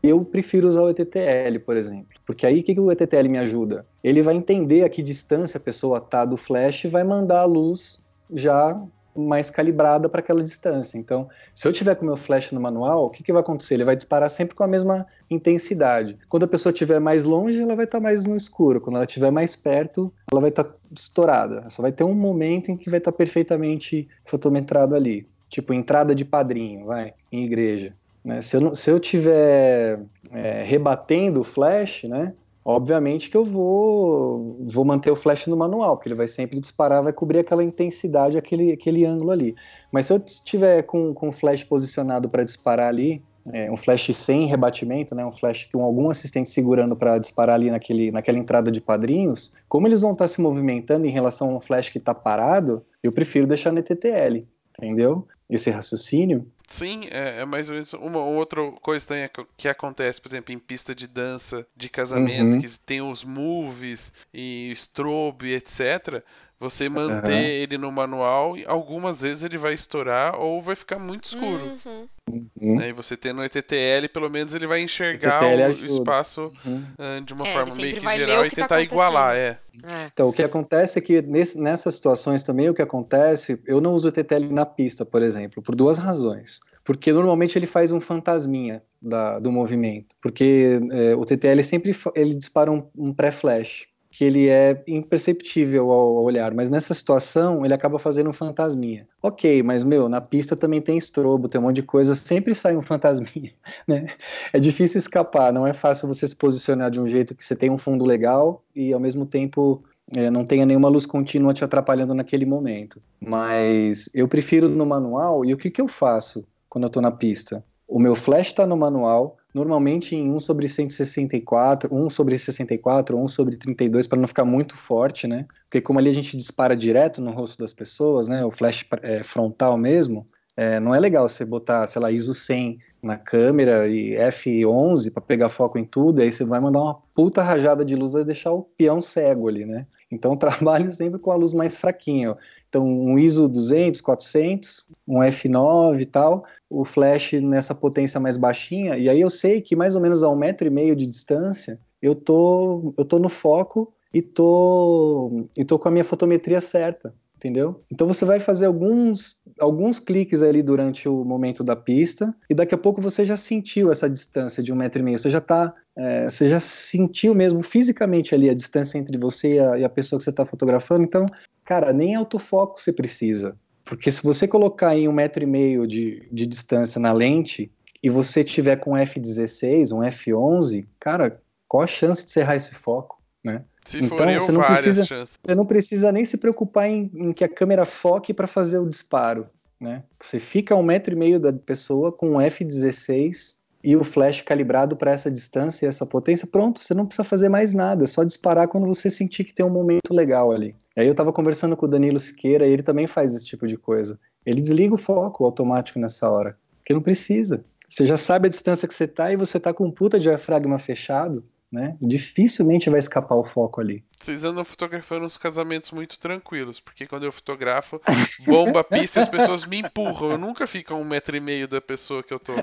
D: Eu prefiro usar o ETTL, por exemplo, porque aí o que, que o ETTL me ajuda? Ele vai entender a que distância a pessoa está do flash e vai mandar a luz já mais calibrada para aquela distância. Então, se eu tiver com o meu flash no manual, o que, que vai acontecer? Ele vai disparar sempre com a mesma intensidade. Quando a pessoa estiver mais longe, ela vai estar tá mais no escuro. Quando ela estiver mais perto, ela vai estar tá estourada. Só vai ter um momento em que vai estar tá perfeitamente fotometrado ali. Tipo, entrada de padrinho, vai, em igreja. Né? Se, eu, se eu tiver é, rebatendo o flash, né? Obviamente que eu vou, vou manter o flash no manual, porque ele vai sempre disparar, vai cobrir aquela intensidade, aquele, aquele ângulo ali. Mas se eu estiver com, com o flash posicionado para disparar ali, é, um flash sem rebatimento, né, um flash com algum assistente segurando para disparar ali naquele, naquela entrada de padrinhos, como eles vão estar tá se movimentando em relação a um flash que está parado, eu prefiro deixar no TTL, entendeu? Esse raciocínio.
B: Sim, é, é, mais ou menos uma outra coisa também que acontece, por exemplo, em pista de dança, de casamento, uhum. que tem os movies e strobe, etc. Você manter uhum. ele no manual, algumas vezes ele vai estourar ou vai ficar muito escuro. Uhum. Uhum. Aí você tendo o ETTL, pelo menos ele vai enxergar o, o espaço uhum. uh, de uma é, forma meio que geral e tá tentar tá igualar, é.
D: é. Então, o que acontece é que nesse, nessas situações também, o que acontece, eu não uso o ETTL na pista, por exemplo, por duas razões. Porque normalmente ele faz um fantasminha da, do movimento. Porque é, o TTL sempre ele dispara um, um pré-flash que ele é imperceptível ao olhar, mas nessa situação ele acaba fazendo um fantasminha. Ok, mas meu, na pista também tem estrobo, tem um monte de coisa, sempre sai um fantasminha, né? É difícil escapar, não é fácil você se posicionar de um jeito que você tem um fundo legal e ao mesmo tempo é, não tenha nenhuma luz contínua te atrapalhando naquele momento. Mas eu prefiro no manual, e o que, que eu faço quando eu estou na pista? O meu flash está no manual, normalmente em 1 sobre 164, 1 sobre 64, 1 sobre 32, para não ficar muito forte, né? Porque como ali a gente dispara direto no rosto das pessoas, né? O flash é, frontal mesmo, é, não é legal você botar, sei lá, ISO 100 na câmera e F11 para pegar foco em tudo, aí você vai mandar uma puta rajada de luz, vai deixar o peão cego ali, né? Então trabalho sempre com a luz mais fraquinha. Então um ISO 200, 400, um F9 e tal, o flash nessa potência mais baixinha, e aí eu sei que mais ou menos a um metro e meio de distância eu tô, eu tô no foco e tô, e tô com a minha fotometria certa entendeu? Então você vai fazer alguns, alguns cliques ali durante o momento da pista e daqui a pouco você já sentiu essa distância de um metro e meio, você já tá, é, você já sentiu mesmo fisicamente ali a distância entre você e a, e a pessoa que você está fotografando, então, cara, nem autofoco você precisa, porque se você colocar em um metro e meio de, de distância na lente e você tiver com F16, um F11, cara, qual a chance de você errar esse foco, né?
B: Se
D: então,
B: for eu,
D: você não precisa-
B: chances.
D: Você não precisa nem se preocupar em, em que a câmera foque para fazer o disparo, né? Você fica a um metro e meio da pessoa com um F16 e o flash calibrado para essa distância e essa potência, pronto, você não precisa fazer mais nada, é só disparar quando você sentir que tem um momento legal ali. Aí eu tava conversando com o Danilo Siqueira e ele também faz esse tipo de coisa. Ele desliga o foco automático nessa hora, porque não precisa. Você já sabe a distância que você tá e você tá com um puta diafragma fechado, né? Dificilmente vai escapar o foco ali.
B: Vocês andam fotografando uns casamentos muito tranquilos, porque quando eu fotografo, bomba a pista e as pessoas me empurram. Eu nunca fico a um metro e meio da pessoa que eu tô.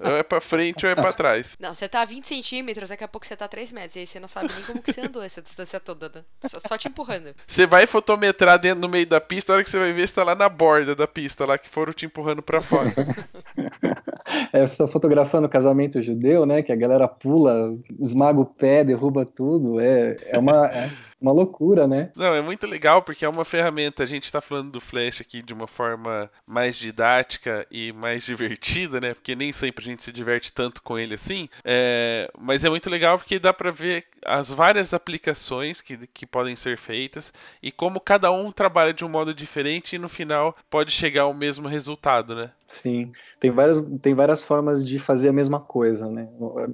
B: Ou é pra frente ou é pra trás.
E: Não, você tá a 20 centímetros, daqui a pouco você tá a 3 metros. E aí você não sabe nem como que você andou essa distância toda, né? Só, só te empurrando.
B: Você vai fotometrar dentro no meio da pista, a hora que você vai ver, você tá lá na borda da pista, lá que foram te empurrando pra fora.
D: É, você tá fotografando casamento judeu, né? Que a galera pula, esmaga o pé, derruba tudo. É, é, uma, é uma loucura, né?
B: Não, é muito legal porque é uma ferramenta. A gente tá falando do Flash aqui de uma forma mais didática e mais divertida, né? Porque nem sempre a gente se diverte tanto com ele assim. É, mas é muito legal porque dá pra ver as várias aplicações que, que podem ser feitas e como cada um trabalha de um modo diferente e no final pode chegar ao mesmo resultado, né?
D: Sim, tem várias, tem várias formas de fazer a mesma coisa, né?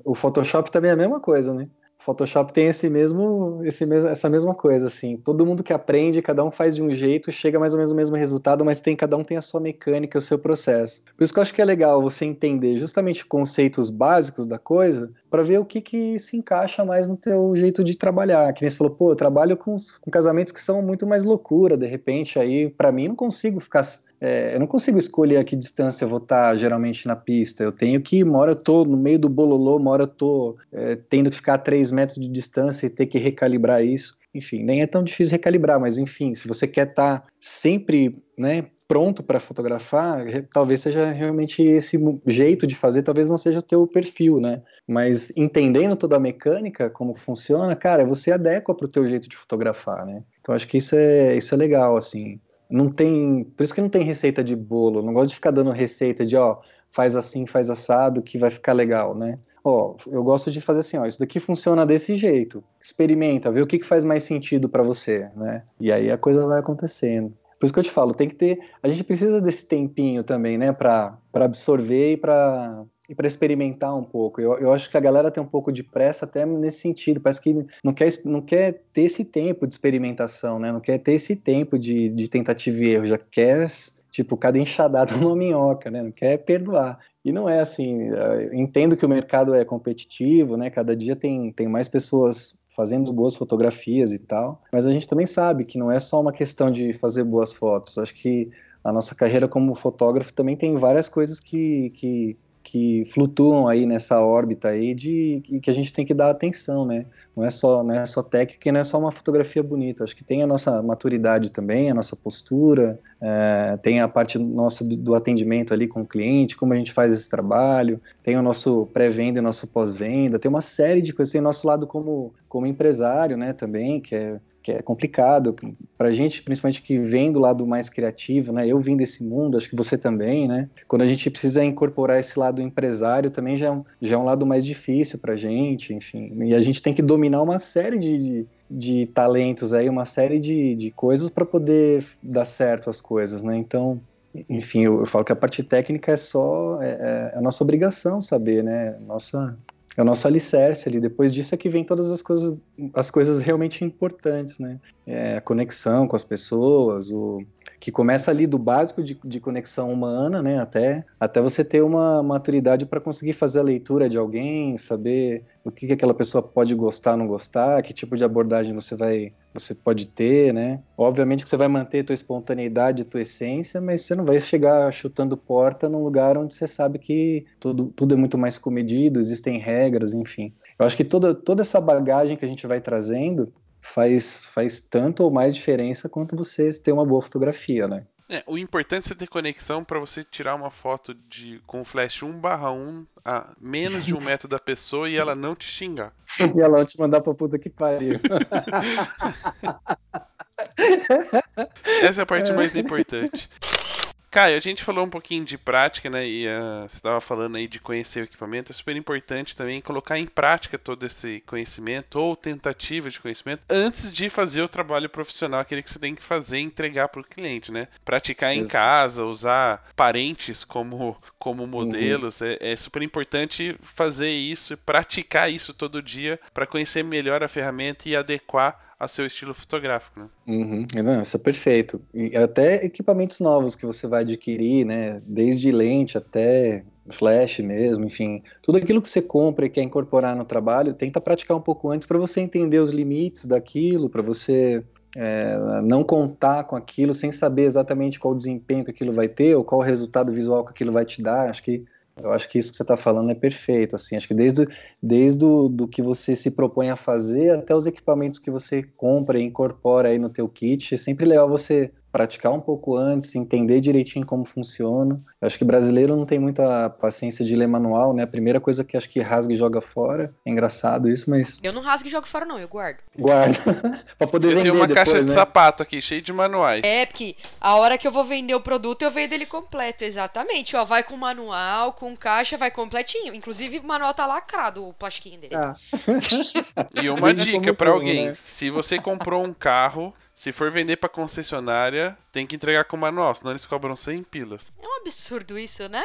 D: O Photoshop também é a mesma coisa, né? O Photoshop tem esse mesmo, esse mesmo, essa mesma coisa, assim. Todo mundo que aprende, cada um faz de um jeito, chega mais ou menos no mesmo resultado, mas tem cada um tem a sua mecânica, o seu processo. Por isso que eu acho que é legal você entender justamente conceitos básicos da coisa, para ver o que, que se encaixa mais no teu jeito de trabalhar. Que nem você falou, pô, eu trabalho com, com casamentos que são muito mais loucura, de repente, aí, para mim, não consigo ficar é, eu não consigo escolher a que distância eu vou estar geralmente na pista. Eu tenho que, uma hora eu tô no meio do bololô, uma hora eu tô é, tendo que ficar a 3 metros de distância e ter que recalibrar isso. Enfim, nem é tão difícil recalibrar, mas enfim, se você quer estar sempre né, pronto para fotografar, talvez seja realmente esse jeito de fazer, talvez não seja o teu perfil, né? Mas entendendo toda a mecânica, como funciona, cara, você adequa para o teu jeito de fotografar, né? Então acho que isso é, isso é legal, assim não tem. Por isso que não tem receita de bolo. Não gosto de ficar dando receita de, ó, faz assim, faz assado, que vai ficar legal, né? Ó, eu gosto de fazer assim, ó, isso daqui funciona desse jeito. Experimenta, vê o que, que faz mais sentido para você, né? E aí a coisa vai acontecendo. Por isso que eu te falo, tem que ter. A gente precisa desse tempinho também, né, para absorver e para e para experimentar um pouco. Eu, eu acho que a galera tem um pouco de pressa até nesse sentido. Parece que não quer, não quer ter esse tempo de experimentação, né? Não quer ter esse tempo de, de tentativa e erro. Já quer, tipo, cada enxadada uma minhoca, né? Não quer perdoar. E não é assim. eu Entendo que o mercado é competitivo, né? Cada dia tem, tem mais pessoas fazendo boas fotografias e tal. Mas a gente também sabe que não é só uma questão de fazer boas fotos. Eu acho que a nossa carreira como fotógrafo também tem várias coisas que, que que flutuam aí nessa órbita aí de que a gente tem que dar atenção, né? Não é só, não é só técnica, e não é só uma fotografia bonita. Acho que tem a nossa maturidade também, a nossa postura, é, tem a parte nossa do, do, atendimento ali com o cliente, como a gente faz esse trabalho, tem o nosso pré-venda e nosso pós-venda, tem uma série de coisas, tem o nosso lado como, como empresário, né, também, que é que é complicado para gente, principalmente que vem do lado mais criativo, né? Eu vim desse mundo, acho que você também, né? Quando a gente precisa incorporar esse lado empresário, também já é um, já é um lado mais difícil para gente, enfim. E a gente tem que dominar uma série de, de, talentos aí, uma série de, de coisas para poder dar certo as coisas, né? Então, enfim, eu, eu, falo que a parte técnica é só é, é, é a nossa obrigação saber, né? Nossa, é o nosso alicerce ali. Depois disso é que vem todas as coisas, as coisas realmente importantes, né? É, a conexão com as pessoas, o, que começa ali do básico de, de conexão humana, né, até, até você ter uma maturidade para conseguir fazer a leitura de alguém, saber o que, que aquela pessoa pode gostar, não gostar, que tipo de abordagem você vai, você pode ter, né? Obviamente que você vai manter tua espontaneidade, tua essência, mas você não vai chegar chutando porta num lugar onde você sabe que tudo, tudo é muito mais comedido, existem regras, enfim. Eu acho que toda, toda essa bagagem que a gente vai trazendo faz, faz tanto ou mais diferença quanto você ter uma boa fotografia, né?
B: É, o importante é você ter conexão para você tirar uma foto de com flash 1/1 a menos de um metro da pessoa e ela não te xingar.
D: e ela não te mandar pra puta que pariu.
B: Essa é a parte mais importante. Caio, a gente falou um pouquinho de prática, né? E uh, você estava falando aí de conhecer o equipamento. É super importante também colocar em prática todo esse conhecimento ou tentativa de conhecimento antes de fazer o trabalho profissional, aquele que você tem que fazer e entregar para o cliente, né? Praticar Exato. em casa, usar parentes como, como uhum. modelos. Uhum. É, é super importante fazer isso, praticar isso todo dia para conhecer melhor a ferramenta e adequar a seu estilo fotográfico, né?
D: Uhum. Não, isso é perfeito. E até equipamentos novos que você vai adquirir, né? Desde lente até flash mesmo, enfim, tudo aquilo que você compra e quer incorporar no trabalho, tenta praticar um pouco antes para você entender os limites daquilo, para você é, não contar com aquilo sem saber exatamente qual desempenho que aquilo vai ter ou qual resultado visual que aquilo vai te dar. Acho que eu acho que isso que você está falando é perfeito, assim, acho que desde, desde o, do que você se propõe a fazer até os equipamentos que você compra e incorpora aí no teu kit, é sempre legal você praticar um pouco antes, entender direitinho como funciona. Eu acho que brasileiro não tem muita paciência de ler manual, né? A primeira coisa que acho que rasga e joga fora. É engraçado isso, mas.
E: Eu não rasgo e jogo fora, não, eu guardo.
D: Guardo. pra poder eu vender. Eu tenho uma
B: depois,
D: caixa
B: né? de sapato aqui, cheia de manuais.
E: É, porque a hora que eu vou vender o produto, eu vendo ele completo, exatamente. Ó, vai com manual, com caixa, vai completinho. Inclusive, o manual tá lacrado, o plastiquinho dele. Ah.
B: e uma dica para alguém: né? se você comprou um carro se for vender pra concessionária, tem que entregar com manual, senão eles cobram 100 pilas.
E: É um absurdo isso, né?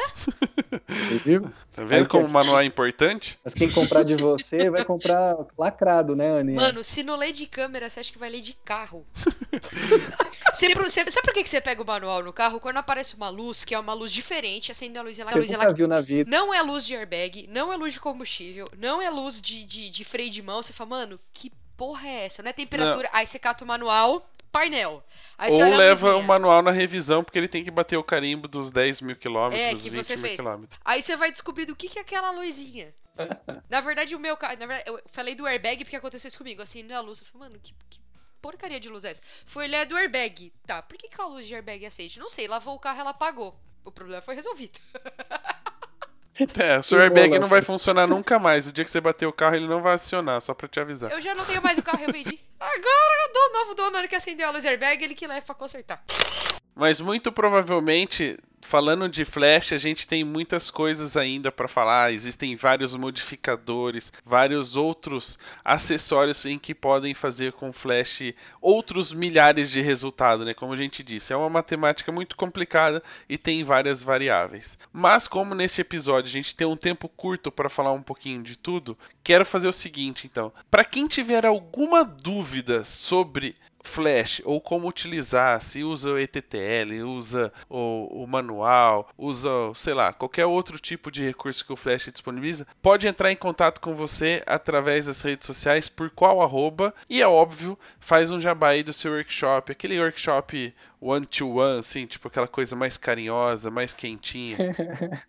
B: tá vendo como o manual é importante?
D: Mas quem comprar de você vai comprar lacrado, né, Aninha?
E: Mano, se não lê de câmera, você acha que vai ler de carro. Sempre, sempre, sabe por que você pega o manual no carro? Quando aparece uma luz, que é uma luz diferente, acende a luz e ela...
D: Você
E: luz,
D: ela viu na vida.
E: Não é luz de airbag, não é luz de combustível, não é luz de, de, de freio de mão. Você fala, mano, que porra é essa? Não é temperatura. Não. Aí você cata o manual, painel. Aí
B: Ou leva o manual na revisão, porque ele tem que bater o carimbo dos 10 mil quilômetros,
E: é, que
B: 20
E: você
B: mil
E: fez.
B: quilômetros.
E: Aí você vai descobrir do que, que é aquela luzinha. na verdade, o meu carro. Eu falei do airbag porque aconteceu isso comigo. Assim, não é a luz. Eu falei, mano, que, que porcaria de luz é essa? Foi olhar do airbag. Tá, por que, que a luz de airbag acende? Não sei, lavou o carro ela apagou. O problema foi resolvido.
B: É, o seu airbag não vai funcionar nunca mais. O dia que você bater o carro, ele não vai acionar, só pra te avisar.
E: Eu já não tenho mais o carro, eu vendi. Agora o novo dono que acendeu a luz airbag, ele que leva pra consertar.
B: Mas muito provavelmente falando de Flash, a gente tem muitas coisas ainda para falar. Existem vários modificadores, vários outros acessórios em que podem fazer com Flash outros milhares de resultados, né? Como a gente disse, é uma matemática muito complicada e tem várias variáveis. Mas como nesse episódio a gente tem um tempo curto para falar um pouquinho de tudo, quero fazer o seguinte, então. Para quem tiver alguma dúvida sobre Flash ou como utilizar, se usa o ETTL, usa o, o, manual, usa, sei lá, qualquer outro tipo de recurso que o Flash disponibiliza, pode entrar em contato com você através das redes sociais, por qual arroba, e é óbvio, faz um jabá aí do seu workshop, aquele workshop one-to-one, assim, tipo aquela coisa mais carinhosa, mais quentinha.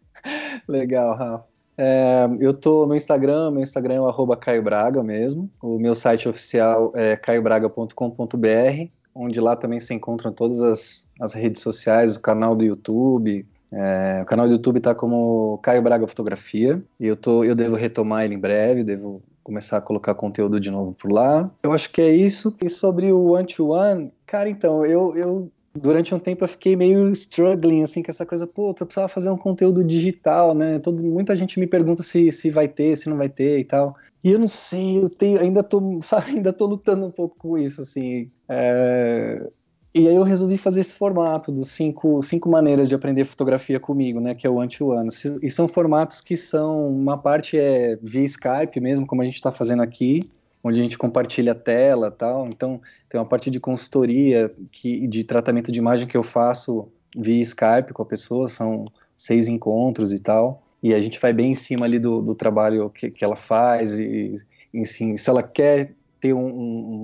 D: Legal, Rafa. É, eu tô no Instagram, meu Instagram é o arroba Caio Braga mesmo. O meu site oficial é caiobraga.com.br, onde lá também se encontram todas as, as redes sociais, o canal do YouTube. É, o canal do YouTube está como Caio Braga Fotografia, e eu, tô, eu devo retomar ele em breve, devo começar a colocar conteúdo de novo por lá. Eu acho que é isso. E sobre o one-to-one, cara, então, eu, eu durante um tempo eu fiquei meio struggling, assim, com essa coisa, pô, eu precisava fazer um conteúdo digital, né? Todo, muita gente me pergunta se, se vai ter, se não vai ter e tal. E eu não sei, eu tenho, ainda tô, sabe, ainda tô lutando um pouco com isso, assim. É... E aí eu resolvi fazer esse formato dos cinco, cinco maneiras de aprender fotografia comigo, né, que é o Anti-One. E são formatos que são, uma parte é via Skype mesmo, como a gente está fazendo aqui, onde a gente compartilha a tela tal. Então, tem uma parte de consultoria que, de tratamento de imagem que eu faço via Skype com a pessoa, são seis encontros e tal. E a gente vai bem em cima ali do, do trabalho que, que ela faz e, e se ela quer ter um,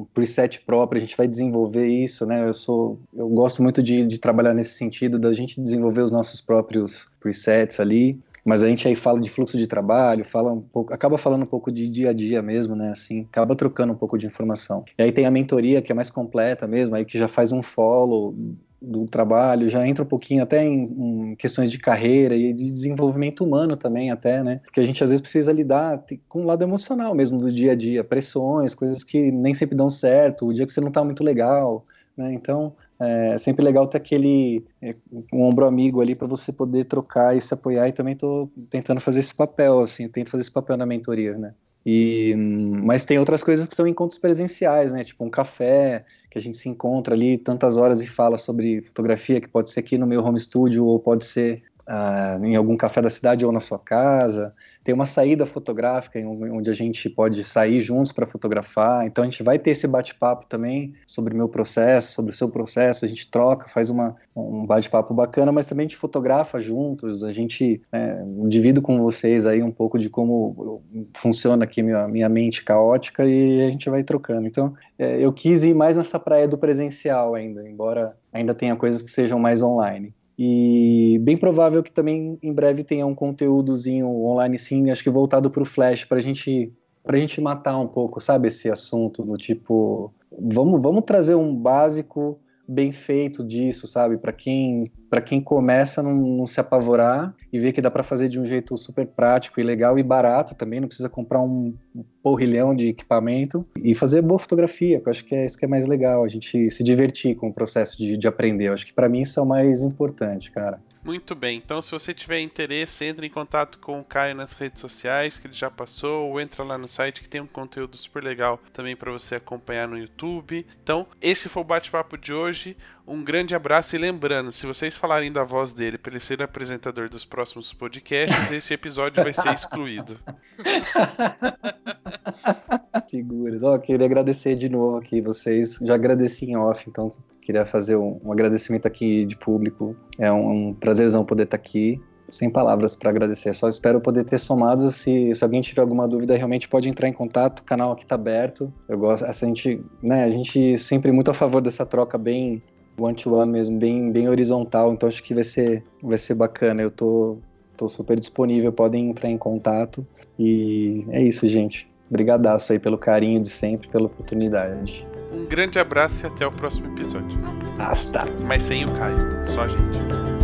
D: um, preset próprio, a gente vai desenvolver isso, né? Eu sou, eu gosto muito de, de trabalhar nesse sentido, da gente desenvolver os nossos próprios presets ali mas a gente aí fala de fluxo de trabalho, fala um pouco, acaba falando um pouco de dia a dia mesmo, né, assim, acaba trocando um pouco de informação. E aí tem a mentoria que é mais completa mesmo, aí que já faz um follow do trabalho, já entra um pouquinho até em, em, questões de carreira e de desenvolvimento humano também até, né? Porque a gente às vezes precisa lidar com o lado emocional mesmo do dia a dia, pressões, coisas que nem sempre dão certo, o dia que você não tá muito legal, né? Então, é sempre legal ter aquele é, um ombro amigo ali para você poder trocar e se apoiar. E também estou tentando fazer esse papel, assim, tento fazer esse papel na mentoria, né? E, mas tem outras coisas que são encontros presenciais, né? Tipo um café que a gente se encontra ali tantas horas e fala sobre fotografia, que pode ser aqui no meu home studio ou pode ser uh, em algum café da cidade ou na sua casa tem uma saída fotográfica onde a gente pode sair juntos para fotografar. Então a gente vai ter esse bate-papo também sobre o meu processo, sobre o seu processo. A gente troca, faz uma, um bate-papo bacana, mas também a gente fotografa juntos. A gente é, divido com vocês aí um pouco de como funciona aqui minha, minha mente caótica e a gente vai trocando. Então é, eu quis ir mais nessa praia do presencial ainda, embora ainda tenha coisas que sejam mais online. E bem provável que também em breve tenha um conteúdozinho online sim, acho que voltado para o Flash, para gente, a gente matar um pouco, sabe, esse assunto do tipo, vamos, vamos trazer um básico bem feito disso, sabe? Para quem para quem começa não, não, se apavorar e ver que dá para fazer de um jeito super prático e legal e barato também, não precisa comprar um porrilhão de equipamento e fazer boa fotografia, que eu acho que é isso que é mais legal, a gente se divertir com o processo de, de aprender. Eu acho que para mim isso é o mais importante, cara.
B: Muito bem, então se você tiver interesse, entre em contato com o Caio nas redes sociais, que ele já passou, ou entra lá no site que tem um conteúdo super legal também para você acompanhar no YouTube. Então, esse foi o bate-papo de hoje. Um grande abraço e lembrando, se vocês falarem da voz dele para ele ser apresentador dos próximos podcasts, esse episódio vai ser excluído.
D: Figuras. Ó, oh, queria agradecer de novo aqui vocês. Já agradeci em off, então queria fazer um, um agradecimento aqui de público. É um, um prazerzão poder estar aqui. Sem palavras para agradecer, só espero poder ter somado. Se, se alguém tiver alguma dúvida, realmente pode entrar em contato. O canal aqui está aberto. Eu gosto, a gente, né, a gente sempre muito a favor dessa troca bem one-to-one -one mesmo, bem, bem horizontal. Então acho que vai ser, vai ser bacana. Eu tô, tô super disponível, podem entrar em contato. E é isso, gente. Obrigadaço aí pelo carinho de sempre, pela oportunidade.
B: Um grande abraço e até o próximo episódio.
D: Hasta.
B: Mas sem o Caio, só a gente.